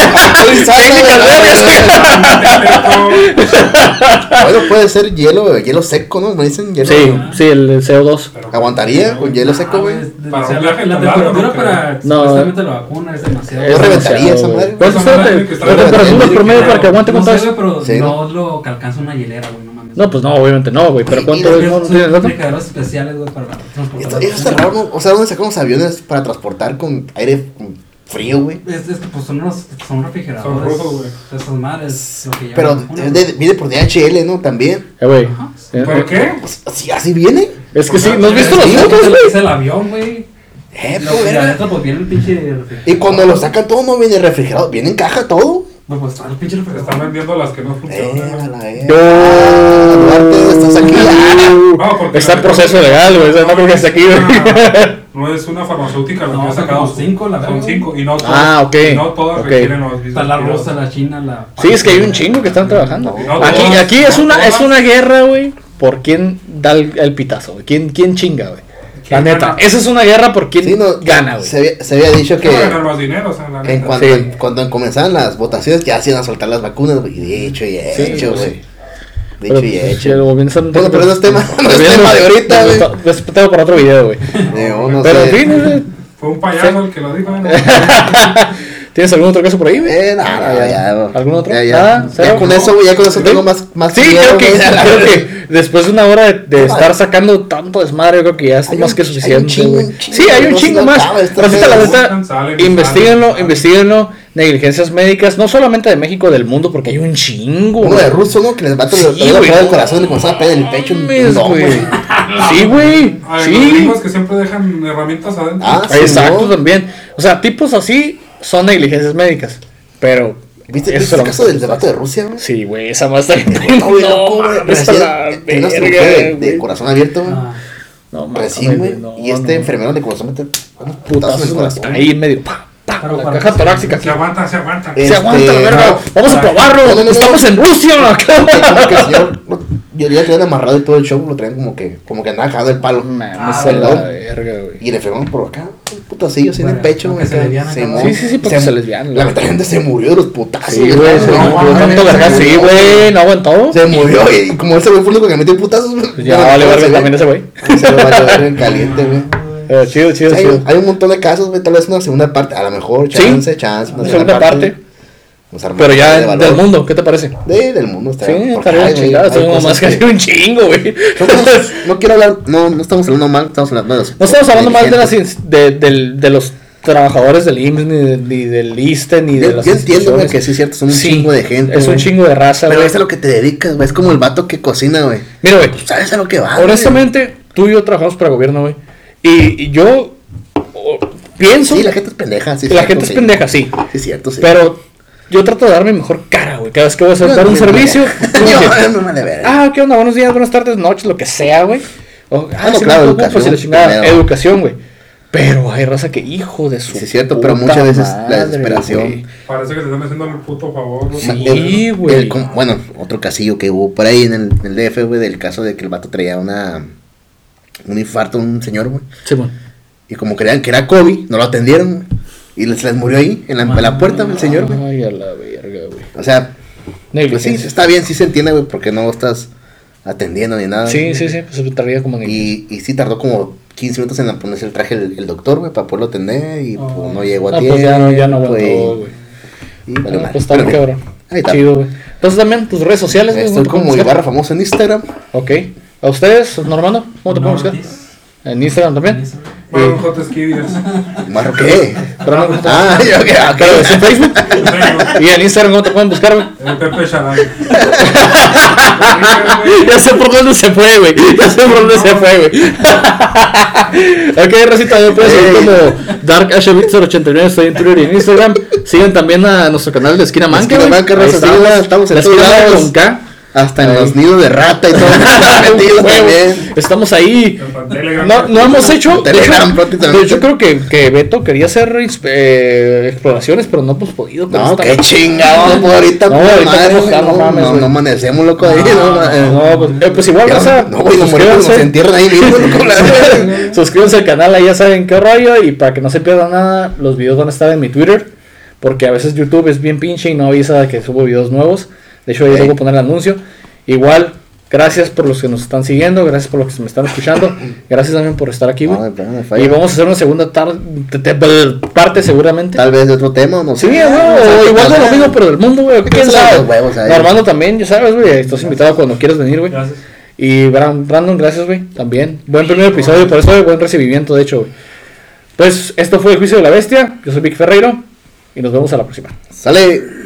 Bueno, puede ser hielo, hielo seco, ¿no? Me dicen hielo. Sí, sí, el, el CO2. Pero- ¿Aguantaría con hielo seco, güey? Para la, temperatura no para. No. supuestamente la vacuna es demasiado. Yo reventaría esa madre. Que está ¿La temperatura promedio para que aguante no sé, es? güey, pero no lo que alcanza una hielera, güey, no mames. No, pues no, obviamente no, güey. Pero ¿cuánto es? ¿No tienes especiales, güey, para transportar. Esto- Eso está raro, ¿no? O sea, ¿dónde sacamos aviones para transportar con aire frío, güey? Es, es que pues son unos son refrigeradores. Son güey. Esas madres, lo que Pero vacunas, es de- viene por DHL, ¿no? También. Eh, güey. Eh, ¿Por qué? Pues, así, así viene. Es que sí, ¿no has visto Sí, fotos, es el- güey? Es el avión, güey. Eh, pues, pues. Y cuando lo sacan todo no viene refrigerado, viene en caja todo. Pues, pues está el pinche refrigerador. están vendiendo las que no Eh, funcionan. Ah, Duarte, estás aquí. No, Está en la- proceso legal, güey. No creo que esté aquí, güey. una- No es una farmacéutica, lo No, que sacamos sacamos cinco, la Son cinco y no todas, Ah, ok. y no todas Ok. requieren los Está la rusa, la china, la. Sí, es que hay un chingo que están trabajando. No, Aquí, aquí es no una, es una guerra, güey, por quién da el, el pitazo, güey. ¿Quién, quién chinga, güey. La ¿Quién neta, gana? esa es una guerra por quién Sí, no, gana, güey. Se había, se había dicho ¿Qué va a ganar que más dinero? O sea, la en cuanto, Sí. cuando comenzaban las votaciones ya se iban a soltar las vacunas, güey. Dicho y Sí, hecho, pues, güey. sí. Dicho Pero, y pues, hecho. Bueno, pero no es tema- no es tema de ahorita, güey. Es tema para otro video, güey. Yo no Pero, en fin, güey, Fue un payaso el que lo dijo. ¿tienes algún otro caso por ahí? Eh, nada, ya, ya. ¿Algún otro? Ya, ya. Nada, Ya cero. con eso, güey, ya con eso tengo más, más Sí, miedo, creo que, creo que después de una hora de, de estar sacando tanto desmadre, yo creo que ya es más un- que suficiente. chingo, chingo, sí, hay un chingo más. ahorita, la neta, investiguenlo, investiguenlo. Negligencias médicas, no solamente de México, del mundo, porque hay un chingo. Uno güey. de ruso, ¿no? Que les mata Sí, el güey, el no corazón y le comenzaba a pegar el pecho. no, güey. Sí, güey. Los Sí. gringos que siempre dejan herramientas adentro. Ah, sí, Exacto, ¿no? también. O sea, tipos así son negligencias médicas. Pero. ¿Viste eso ¿viste lo el caso del debate de Rusia, güey? Sí, güey, esa más está bien. No, güey, loco, güey. eh, de, de corazón abierto, güey. Ah, No, mames, Recién, güey. no, y este no. enfermero de corazón mete unos putazos en el corazón. ahí en medio. Pa, pa, Pero la caja se- torácica. Se aguanta, se aguanta. Eh, Se aguanta la Este, verga. no, Vamos a probarlo. no, no, no, Estamos no. en Rusia. Como que el señor, yo ya traían amarrado y todo el show, lo traían como que, como que andaba cagado el palo. Mames, Ah, a la verga, güey. Y le enfermaron por acá, un putacillo así en el Bueno, pecho, no, güey. que se acá, Se ¿no? Sí, sí, sí, porque se- se lesbianan. Lamentablemente se murió de los putazos. Sí, güey, se No, murió tanto verga. Sí, güey, no aguantó. Se murió y como ese güey fue el único que metió putazos, güey. Pues ya vale verga también ese güey. Se lo vale verga en caliente, güey. Pero chido, chido, hay, chido. hay un montón de casos, güey. Tal vez una segunda parte, a lo mejor, Sí. chance, chance. Una Una segunda parte. Pero ya de del mundo, ¿qué te parece? De, del mundo está Sí, porque estaría chingada. cosas más que un chingo, güey. No quiero hablar, no, no estamos hablando mal, estamos hablando de los. No estamos hablando más de, las, de, los trabajadores del IMSS, ni, de- ni del ISTE, ni de Yo, las yo entiendo, güey, que sí es cierto, son un Sí, chingo de gente. Es un chingo de raza, Pero güey. es a lo que te dedicas, güey. Es como el vato que cocina, güey. Mira, güey, ¿Sabes a lo que va? güey? honestamente, tú y yo trabajamos para gobierno, güey. Y, y yo pienso. Sí, la gente es pendeja. Sí, la cierto, gente es pendeja, sí. Sí, es cierto, sí. Pero yo trato de dar mi mejor cara, güey. Cada vez que voy a dar un no servicio. Yo no me. Ah, ¿qué onda? Buenos días, buenas tardes, noches, lo que sea, güey. O, ah, no, sí, claro, educación pues, la chingada, educación, güey. Pero hay raza que, hijo de su. Sí, es cierto, pero muchas veces la desesperación. güey. Parece que te están haciendo el puto favor. güey. Sí, El- güey. bueno, otro casillo que hubo por ahí en el, en el DF, güey, del caso de que el vato traía una. Un infarto, un señor, güey. Simón. Y como creían que era COVID, no lo atendieron, güey. Y les, les murió ahí, en la, en la puerta, güey, el señor, güey. Ay, a la verga, güey. O sea, pues sí, está bien, sí se entiende, güey, porque no estás atendiendo ni nada. Sí, sí, sí, pues se traía como. Y, y sí tardó como 15 minutos en ponerse el traje el, el doctor, güey, para poderlo atender. Y pues, Oh. no llegó a Ah, tiempo. pues ya no, ya no aguantó, güey. Y vale Ah, pues está Pero cabrón. Ahí está. Chido, güey. Entonces también tus redes sociales, güey. Estoy ¿cómo te como? Ibarra famoso en Instagram. Ok. ¿A ustedes, Normando? ¿Cómo te pueden buscar? En Instagram también. Bueno, un hot esquivias. ¿Barro qué? Pero no, Ah, yo que ah, pero es en Facebook. El Y en Instagram, ¿cómo te pueden buscar, güey? Pepe Sharay. Ya sé por dónde se fue, güey. Ya sé por dónde se fue, güey. ok, Rosita, me puedes seguir como DarkAshavitzer89. Estoy en Twitter y en Instagram. Sigan también a nuestro canal de Esquina Manca. Esquina. Manca, raza, estamos. en La todos Esquina Manca lados. con K. Hasta en Ahí. los nidos de rata y todo. metidos también. Estamos ahí. No, no hemos hecho. De hecho, Telegram, prácticamente. de hecho, creo que, que Beto quería hacer eh, exploraciones, pero no hemos podido. No, esta- qué chingado, por ahorita, No, ahorita madre, no no, mames, no, güey. no amanecemos, loco, ahí, no, ma- eh, No, pues, eh, pues igual, raza, No, güey, los muertos nos entierran ahí mismo. Suscríbanse al canal, ahí ya saben qué rollo. Y para que no se pierdan nada, los videos van a estar en mi Twitter. Porque a veces YouTube es bien pinche y no avisa que subo videos nuevos. De hecho, ahí Ok. luego poner el anuncio. Igual, gracias por los que nos están siguiendo. Gracias por los que me están escuchando. Gracias también por estar aquí, güey. Y vamos a hacer una segunda parte seguramente. Tal vez de otro tema, no Sí, sé. güey, No sé, o igual de lo mismo, pero del mundo, güey. ¿Quién sabe? los huevos ahí. Armando también, ya sabes, güey. Estás invitado cuando quieras venir, güey. Gracias. Y Bran- Brandon, gracias, güey. También. Buen primer episodio, por eso, güey, buen recibimiento, de hecho, güey. Pues esto fue el juicio de la bestia. Yo soy Vic Ferreiro. Y nos vemos a la próxima. Sale.